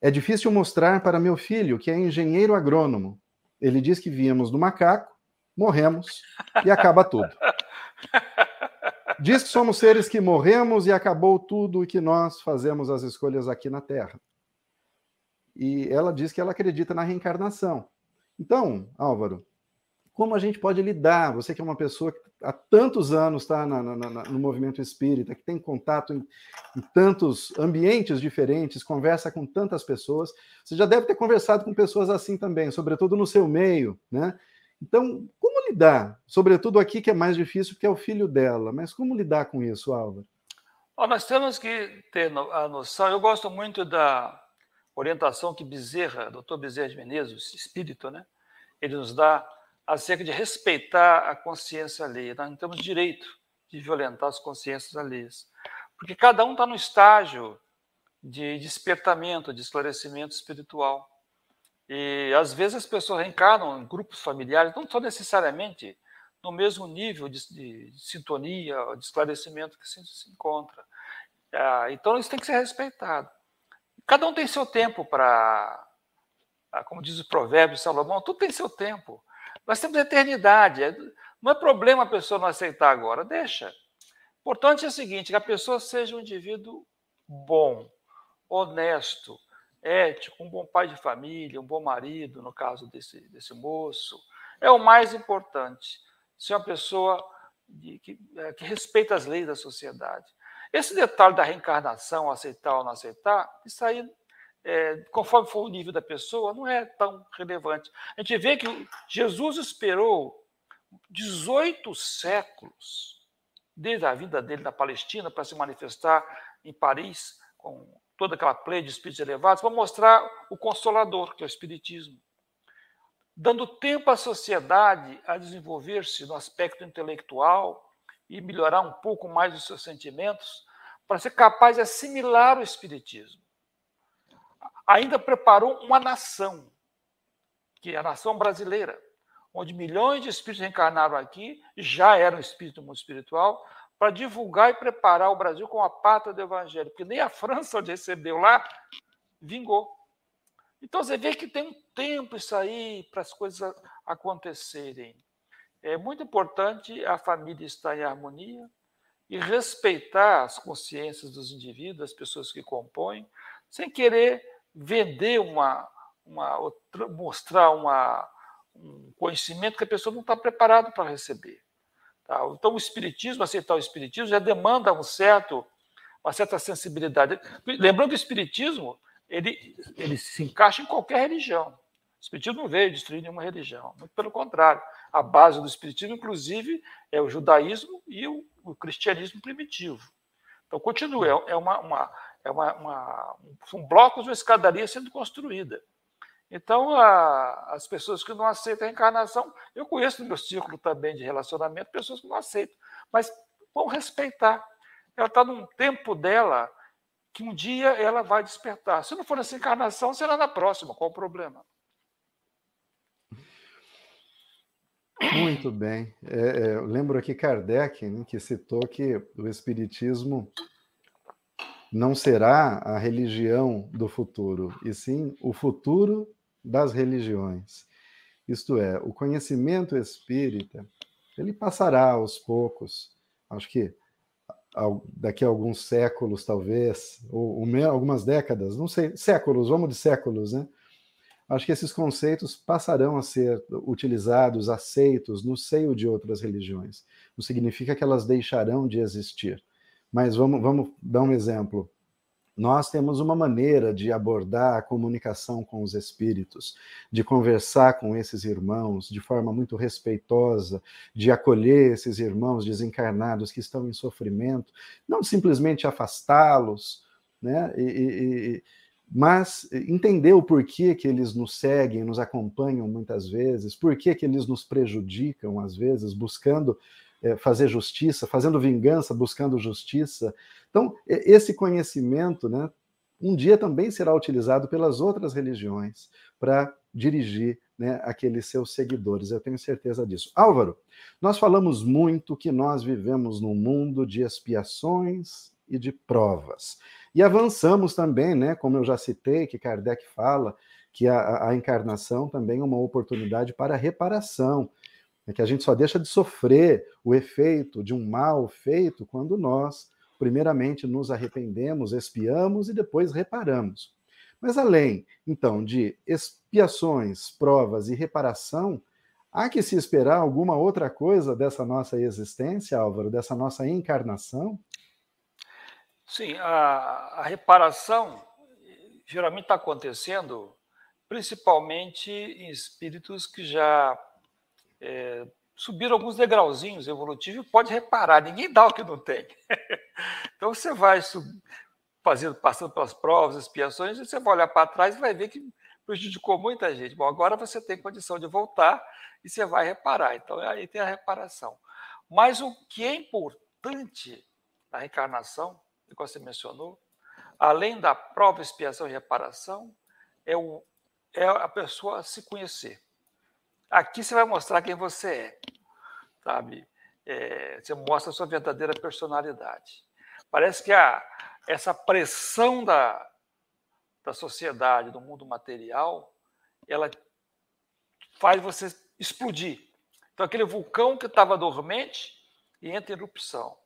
É difícil mostrar para meu filho, que é engenheiro agrônomo, ele diz que viemos do macaco, morremos e acaba tudo. Diz que somos seres que morremos e acabou tudo e que nós fazemos as escolhas aqui na Terra. E ela diz que ela acredita na reencarnação. Então, Álvaro, como a gente pode lidar? Você que é uma pessoa que há tantos anos está no movimento espírita, que tem contato em, em, tantos ambientes diferentes, conversa com tantas pessoas, você já deve ter conversado com pessoas assim também, sobretudo no seu meio, né? Então, como lidar? Sobretudo aqui que é mais difícil, porque é o filho dela, mas como lidar com isso, Álvaro? nós temos que ter a noção, eu gosto muito da orientação que Bezerra, doutor Bezerra de Menezes, espírito, né? Ele nos dá acerca de respeitar a consciência alheia. Nós não temos direito de violentar as consciências alheias. Porque cada um está no estágio de despertamento, de esclarecimento espiritual. E às vezes as pessoas reencarnam em grupos familiares, não só necessariamente no mesmo nível de, de, de sintonia, de esclarecimento que se, se encontra. Ah, então isso tem que ser respeitado. Cada um tem seu tempo para, ah, como diz o provérbio de Salomão, tudo tem seu tempo. Nós temos eternidade. É, não é problema a pessoa não aceitar agora, deixa. O importante é o seguinte: que a pessoa seja um indivíduo bom, honesto, ético, um bom pai de família, um bom marido, no caso desse, desse moço. É o mais importante. Ser uma pessoa de, que, é, que respeita as leis da sociedade. Esse detalhe da reencarnação, aceitar ou não aceitar, isso aí é, conforme for o nível da pessoa, não é tão relevante. A gente vê que Jesus esperou 18 séculos, desde a vida dele na Palestina, para se manifestar em Paris, com toda aquela play de espíritos elevados, para mostrar o consolador, que é o Espiritismo. Dando tempo à sociedade a desenvolver-se no aspecto intelectual e melhorar um pouco mais os seus sentimentos, para ser capaz de assimilar o Espiritismo ainda preparou uma nação, que é a nação brasileira, onde milhões de espíritos reencarnaram aqui, já eram espíritos do mundo espiritual, para divulgar e preparar o Brasil com a pátria do Evangelho, porque nem a França, onde recebeu lá, vingou. Então você vê que tem um tempo isso aí para as coisas acontecerem. É muito importante a família estar em harmonia e respeitar as consciências dos indivíduos, das pessoas que compõem, sem querer vender uma, uma mostrar uma, um conhecimento que a pessoa não está preparada para receber. Tá? Então, o espiritismo, aceitar o espiritismo, já demanda um certo, uma certa sensibilidade. Lembrando que o espiritismo ele, ele se encaixa em qualquer religião. O espiritismo não veio destruir nenhuma religião, muito pelo contrário. A base do espiritismo, inclusive, é o judaísmo e o, o cristianismo primitivo. Então, continua, é, é uma, uma é uma, uma, um blocos de uma escadaria sendo construída. Então, a, as pessoas que não aceitam a encarnação, eu conheço no meu círculo também de relacionamento pessoas que não aceitam, mas vão respeitar. Ela está num tempo dela que um dia ela vai despertar. Se não for nessa encarnação, será na próxima. Qual o problema? Muito bem. É, é, lembro aqui Kardec, né, que citou que o Espiritismo não será a religião do futuro, e sim o futuro das religiões. Isto é, o conhecimento espírita, ele passará aos poucos, acho que daqui a alguns séculos, talvez, ou, ou algumas décadas, não sei, séculos, vamos de séculos, né? Acho que esses conceitos passarão a ser utilizados, aceitos no seio de outras religiões. Não significa que elas deixarão de existir mas vamos, vamos dar um exemplo. Nós temos uma maneira de abordar a comunicação com os espíritos, de conversar com esses irmãos de forma muito respeitosa, de acolher esses irmãos desencarnados que estão em sofrimento, não simplesmente afastá-los, né? E, e, mas entender o porquê que eles nos seguem, nos acompanham muitas vezes, por que eles nos prejudicam às vezes, buscando fazer justiça, fazendo vingança, buscando justiça. Então, esse conhecimento, né, um dia também será utilizado pelas outras religiões para dirigir né, aqueles seus seguidores, eu tenho certeza disso. Álvaro, nós falamos muito que nós vivemos num mundo de expiações e de provas. E avançamos também, né, como eu já citei, que Kardec fala, que a, a encarnação também é uma oportunidade para reparação, é que a gente só deixa de sofrer o efeito de um mal feito quando nós, primeiramente, nos arrependemos, expiamos e depois reparamos. Mas além, então, de expiações, provas e reparação, há que se esperar alguma outra coisa dessa nossa existência, Álvaro, dessa nossa encarnação? Sim, a, a reparação geralmente está acontecendo principalmente em espíritos que já é, subiram alguns degrauzinhos evolutivos e pode reparar, ninguém dá o que não tem. então você vai fazendo, passando pelas provas, expiações, e você vai olhar para trás e vai ver que prejudicou muita gente. Bom, agora você tem condição de voltar e você vai reparar. Então, aí tem a reparação. Mas o que é importante na reencarnação, que você mencionou, além da prova, expiação e reparação, é, o, é a pessoa se conhecer. Aqui você vai mostrar quem você é, sabe? É, você mostra a sua verdadeira personalidade. Parece que a, essa pressão da, da sociedade, do mundo material, ela faz você explodir. Então, aquele vulcão que estava dormente e entra em erupção,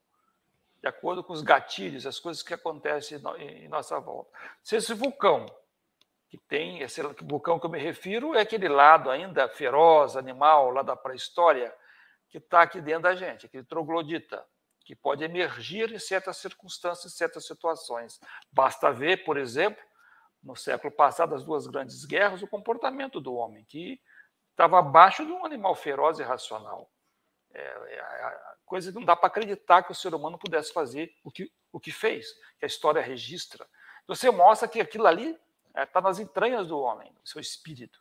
de acordo com os gatilhos, as coisas que acontecem em nossa volta. Se esse vulcão, que tem, esse vulcão que eu me refiro, é aquele lado ainda feroz, animal, lá da pré-história, que está aqui dentro da gente, aquele troglodita que pode emergir em certas circunstâncias, em certas situações. Basta ver, por exemplo, no século passado, as duas grandes guerras, o comportamento do homem, que estava abaixo de um animal feroz e racional. É, é, coisa que não dá para acreditar que o ser humano pudesse fazer o que, o que fez, que a história registra. Você mostra que aquilo ali está é, tá nas entranhas do homem, do seu espírito.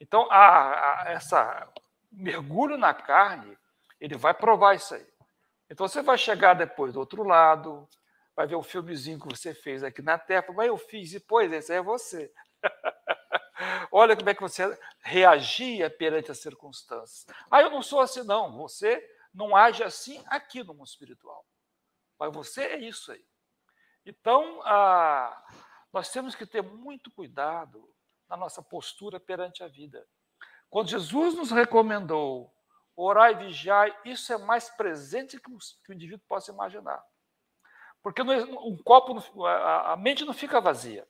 Então, a, a, essa mergulho na carne, ele vai provar isso aí. Então você vai chegar depois do outro lado, vai ver o filmezinho que você fez aqui na Terra, mas eu fiz, e pois, esse é você. Olha como é que você reagia perante as circunstâncias. Ah, eu não sou assim, não. Você não age assim aqui no mundo espiritual. Mas você é isso aí. Então, ah, nós temos que ter muito cuidado na nossa postura perante a vida. Quando Jesus nos recomendou orar e vigiar, isso é mais presente que o indivíduo possa imaginar. Porque um copo, a mente não fica vazia.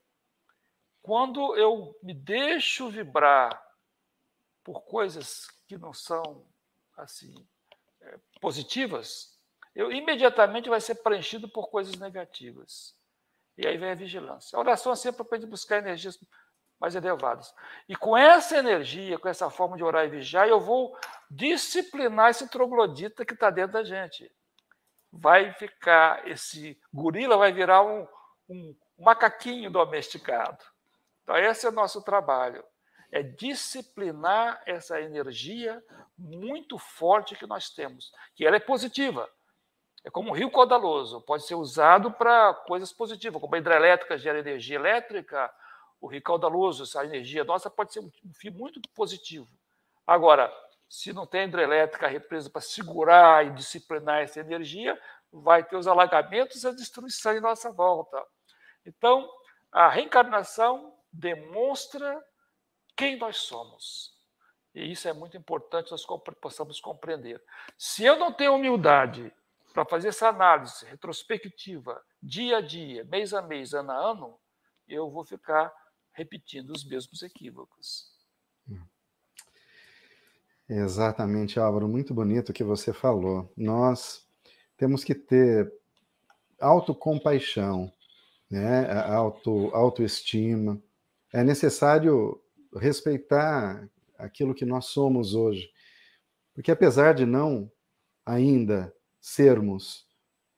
Quando eu me deixo vibrar por coisas que não são assim é, positivas, eu imediatamente vai ser preenchido por coisas negativas. E aí vem a vigilância. A oração é sempre para buscar energias mais elevadas. E com essa energia, com essa forma de orar e vigiar, eu vou disciplinar esse troglodita que está dentro da gente. Vai ficar, esse gorila vai virar um, um macaquinho domesticado. Então, esse é o nosso trabalho. É disciplinar essa energia muito forte que nós temos, que ela é positiva. É como um rio caudaloso, pode ser usado para coisas positivas, como a hidrelétrica gera energia elétrica, o rio caudaloso, essa energia nossa pode ser um fio muito positivo. Agora, se não tem hidrelétrica represa para segurar e disciplinar essa energia, vai ter os alagamentos e a destruição em nossa volta. Então, a reencarnação demonstra quem nós somos. E isso é muito importante nós possamos compreender. Se eu não tenho humildade para fazer essa análise retrospectiva, dia a dia, mês a mês, ano a ano, eu vou ficar repetindo os mesmos equívocos. Exatamente, Álvaro, muito bonito o que você falou. Nós temos que ter autocompaixão, né? Auto, autoestima. É necessário respeitar aquilo que nós somos hoje. Porque apesar de não ainda sermos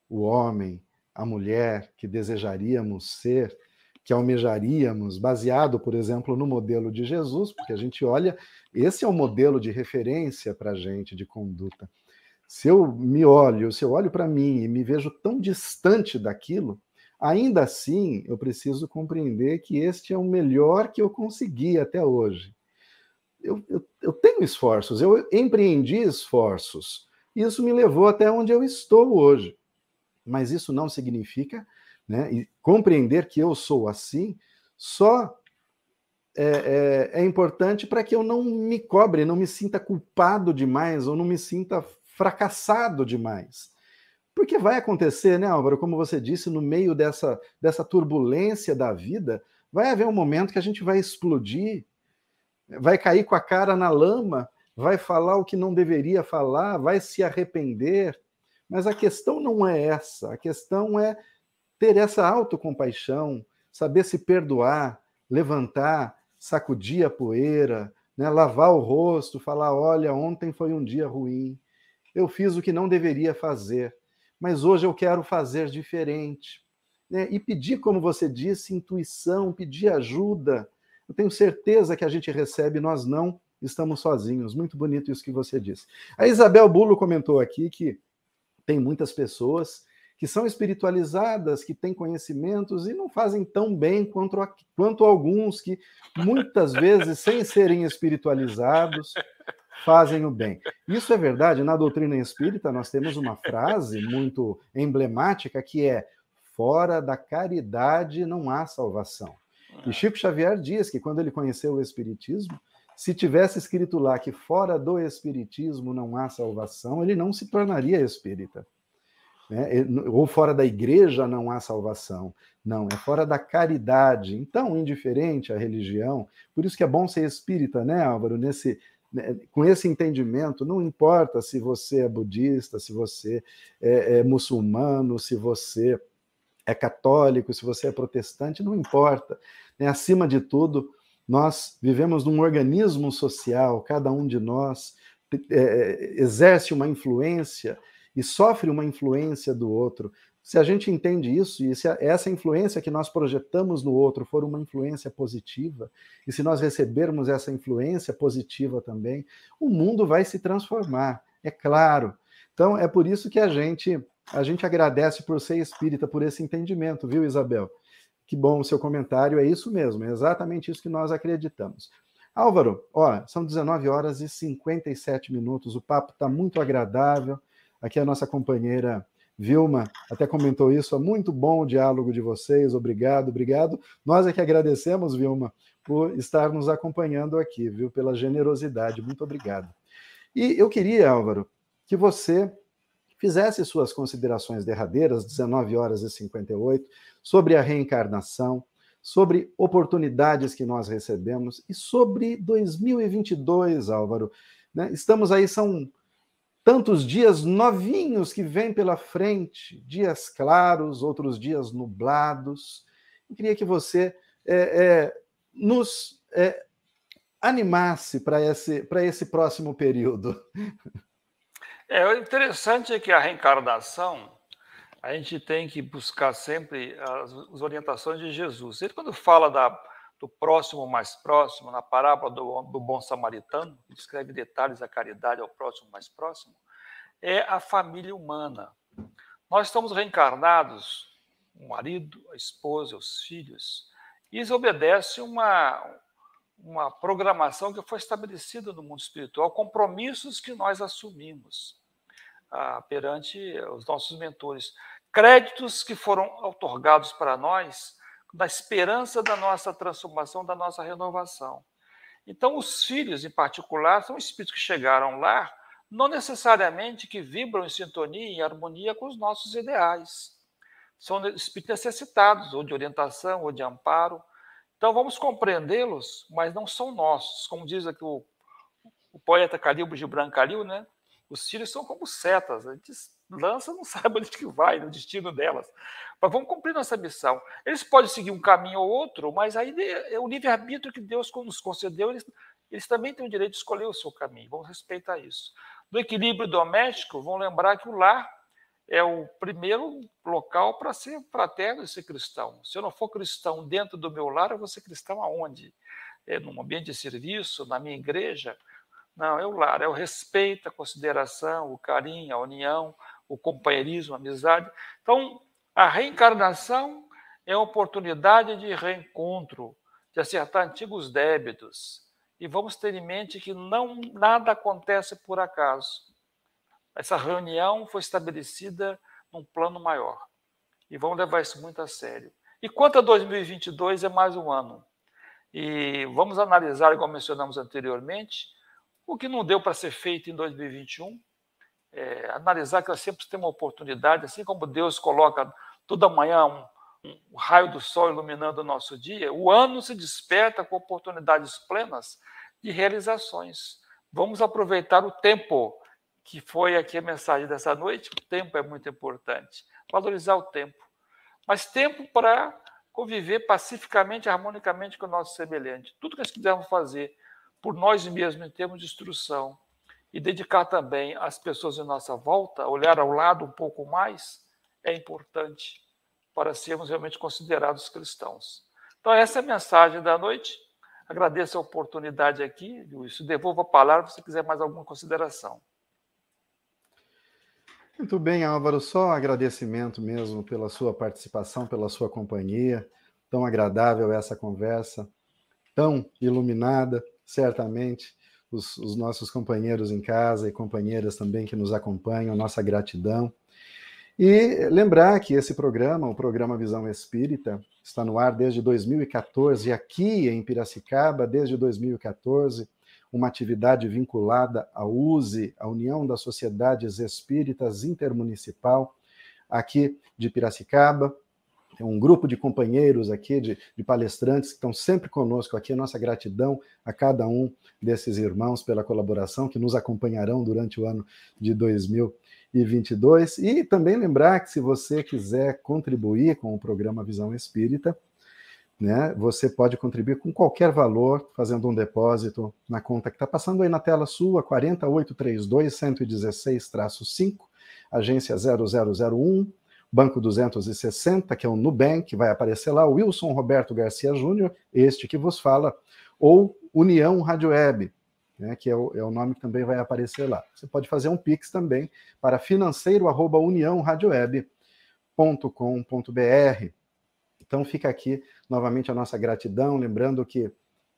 o homem, a mulher que desejaríamos ser, que almejaríamos, baseado, por exemplo, no modelo de Jesus, porque a gente olha, esse é o modelo de referência para a gente de conduta. Se eu me olho, se eu olho para mim e me vejo tão distante daquilo, ainda assim eu preciso compreender que este é o melhor que eu consegui até hoje. Eu, eu, eu tenho esforços, eu empreendi esforços, isso me levou até onde eu estou hoje. Mas isso não significa né? E compreender que eu sou assim só é, é, é importante para que eu não me cobre, não me sinta culpado demais ou não me sinta fracassado demais. Porque vai acontecer, né, Álvaro? Como você disse, no meio dessa, dessa turbulência da vida, vai haver um momento que a gente vai explodir, vai cair com a cara na lama, vai falar o que não deveria falar, vai se arrepender. Mas a questão não é essa. A questão é ter essa autocompaixão, saber se perdoar, levantar, sacudir a poeira, né, lavar o rosto, falar: olha, ontem foi um dia ruim, eu fiz o que não deveria fazer, mas hoje eu quero fazer diferente. Né? E pedir, como você disse, intuição, pedir ajuda. Eu tenho certeza que a gente recebe, nós não estamos sozinhos. Muito bonito isso que você disse. A Isabel Bulo comentou aqui que tem muitas pessoas que são espiritualizadas, que têm conhecimentos e não fazem tão bem quanto, quanto alguns que, muitas vezes, sem serem espiritualizados, fazem o bem. Isso é verdade. Na doutrina espírita, nós temos uma frase muito emblemática que é: fora da caridade não há salvação. E Chico Xavier diz que quando ele conheceu o Espiritismo, se tivesse escrito lá que fora do Espiritismo não há salvação, ele não se tornaria espírita né? ou fora da igreja não há salvação. Não, é fora da caridade. Então, indiferente à religião, por isso que é bom ser espírita, né, Álvaro? Nesse, né, com esse entendimento, não importa se você é budista, se você é, é muçulmano, se você é católico, se você é protestante, não importa. Né? Acima de tudo, nós vivemos num organismo social, cada um de nós é, é exerce uma influência e sofre uma influência do outro. Se a gente entende isso, e se essa influência que nós projetamos no outro for uma influência positiva, e se nós recebermos essa influência positiva também, o mundo vai se transformar, é claro. Então, é por isso que a gente a gente agradece por ser espírita, por esse entendimento, viu, Isabel? Que bom o seu comentário, é isso mesmo, é exatamente isso que nós acreditamos. Álvaro, ó, são 19 horas e 57 minutos, o papo está muito agradável. Aqui a nossa companheira Vilma até comentou isso. É muito bom o diálogo de vocês. Obrigado, obrigado. Nós é que agradecemos, Vilma, por estar nos acompanhando aqui, viu? Pela generosidade. Muito obrigado. E eu queria, Álvaro, que você fizesse suas considerações derradeiras, 19 horas e 58, sobre a reencarnação, sobre oportunidades que nós recebemos e sobre 2022, Álvaro. Né? Estamos aí, são tantos dias novinhos que vêm pela frente, dias claros, outros dias nublados. Eu queria que você é, é, nos é, animasse para esse, esse próximo período. É, o interessante é que a reencarnação, a gente tem que buscar sempre as, as orientações de Jesus. Ele, quando fala da, do próximo mais próximo, na parábola do, do bom samaritano, que descreve detalhes da caridade ao próximo mais próximo, é a família humana. Nós estamos reencarnados, o marido, a esposa, os filhos. Isso obedece uma, uma programação que foi estabelecida no mundo espiritual, compromissos que nós assumimos ah, perante os nossos mentores, créditos que foram otorgados para nós na esperança da nossa transformação, da nossa renovação. Então, os filhos, em particular, são espíritos que chegaram lá, não necessariamente que vibram em sintonia, em harmonia com os nossos ideais. São espíritos necessitados, ou de orientação, ou de amparo. Então, vamos compreendê-los, mas não são nossos. Como diz aqui o, o poeta Calil Gibran Calil, né? Os filhos são como setas, a gente lança, não sabe onde que vai, no destino delas. Mas vamos cumprir nossa missão. Eles podem seguir um caminho ou outro, mas aí é o livre-arbítrio que Deus nos concedeu, eles, eles também têm o direito de escolher o seu caminho. Vamos respeitar isso. Do equilíbrio doméstico, vão lembrar que o lar é o primeiro local para ser fraterno e ser cristão. Se eu não for cristão dentro do meu lar, eu vou ser cristão aonde? É num ambiente de serviço, na minha igreja? Não, é o lar, é o respeito, a consideração, o carinho, a união, o companheirismo, a amizade. Então, a reencarnação é uma oportunidade de reencontro, de acertar antigos débitos. E vamos ter em mente que não nada acontece por acaso. Essa reunião foi estabelecida num plano maior. E vamos levar isso muito a sério. E quanto a 2022, é mais um ano. E vamos analisar, igual mencionamos anteriormente, o que não deu para ser feito em 2021. É, analisar que nós sempre temos uma oportunidade, assim como Deus coloca toda manhã um, um raio do sol iluminando o nosso dia, o ano se desperta com oportunidades plenas de realizações. Vamos aproveitar o tempo que foi aqui a mensagem dessa noite. O tempo é muito importante. Valorizar o tempo. Mas tempo para conviver pacificamente, harmonicamente com o nosso semelhante. Tudo que nós quisermos fazer por nós mesmos em termos de instrução e dedicar também às pessoas em nossa volta, olhar ao lado um pouco mais, é importante para sermos realmente considerados cristãos. Então, essa é a mensagem da noite. Agradeço a oportunidade aqui, Luiz. Devolvo a palavra se quiser mais alguma consideração. Muito bem, Álvaro. Só agradecimento mesmo pela sua participação, pela sua companhia. Tão agradável essa conversa, tão iluminada, certamente. Os, os, nossos companheiros em casa e companheiras também que nos acompanham, nossa gratidão. E lembrar que esse programa, o programa Visão Espírita, está no ar desde 2014, aqui em Piracicaba, desde 2014 uma atividade vinculada à USE, a União das Sociedades Espíritas Intermunicipal, aqui de Piracicaba. Tem um grupo de companheiros aqui, de, de palestrantes que estão sempre conosco aqui. A nossa gratidão a cada um desses irmãos pela colaboração, que nos acompanharão durante o ano de 2022. E também lembrar que, se você quiser contribuir com o programa Visão Espírita, né? Você pode contribuir com qualquer valor, fazendo um depósito na conta que está passando aí na tela sua, 4832-116-5, agência 0001, Banco 260, que é o Nubank, vai aparecer lá, Wilson Roberto Garcia Júnior, este que vos fala, ou União Rádio Web, né, que é o, é o, nome que também vai aparecer lá. Você pode fazer um Pix também para financeiro.uniãoradioweb.com.br. Então fica aqui novamente a nossa gratidão, lembrando que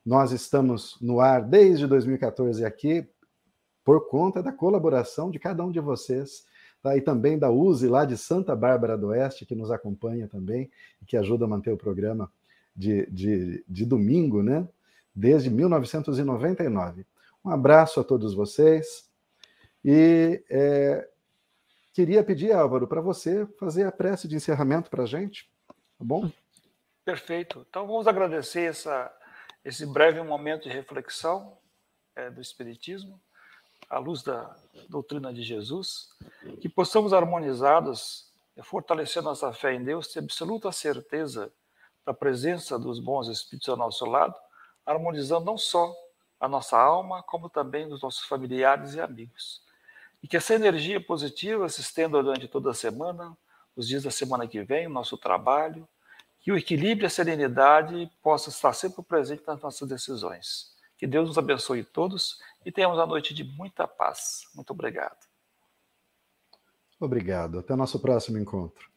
nós estamos no ar desde 2014 aqui por conta da colaboração de cada um de vocês, tá? e também da USE lá de Santa Bárbara do Oeste, que nos acompanha também e que ajuda a manter o programa de, de, de domingo, né? Desde 1999. Um abraço a todos vocês e é, queria pedir, Álvaro, para você fazer a prece de encerramento para a gente, tá bom? Perfeito. Então vamos agradecer essa, esse breve momento de reflexão é, do Espiritismo, à luz da doutrina de Jesus, que possamos harmonizados, fortalecer nossa fé em Deus, ter absoluta certeza da presença dos bons Espíritos ao nosso lado, harmonizando não só a nossa alma, como também os nossos familiares e amigos. E que essa energia positiva se estenda durante toda a semana, os dias da semana que vem, o nosso trabalho, que o equilíbrio e a serenidade possam estar sempre presentes nas nossas decisões. Que Deus nos abençoe todos e tenhamos a noite de muita paz. Muito obrigado. Obrigado. Até nosso próximo encontro.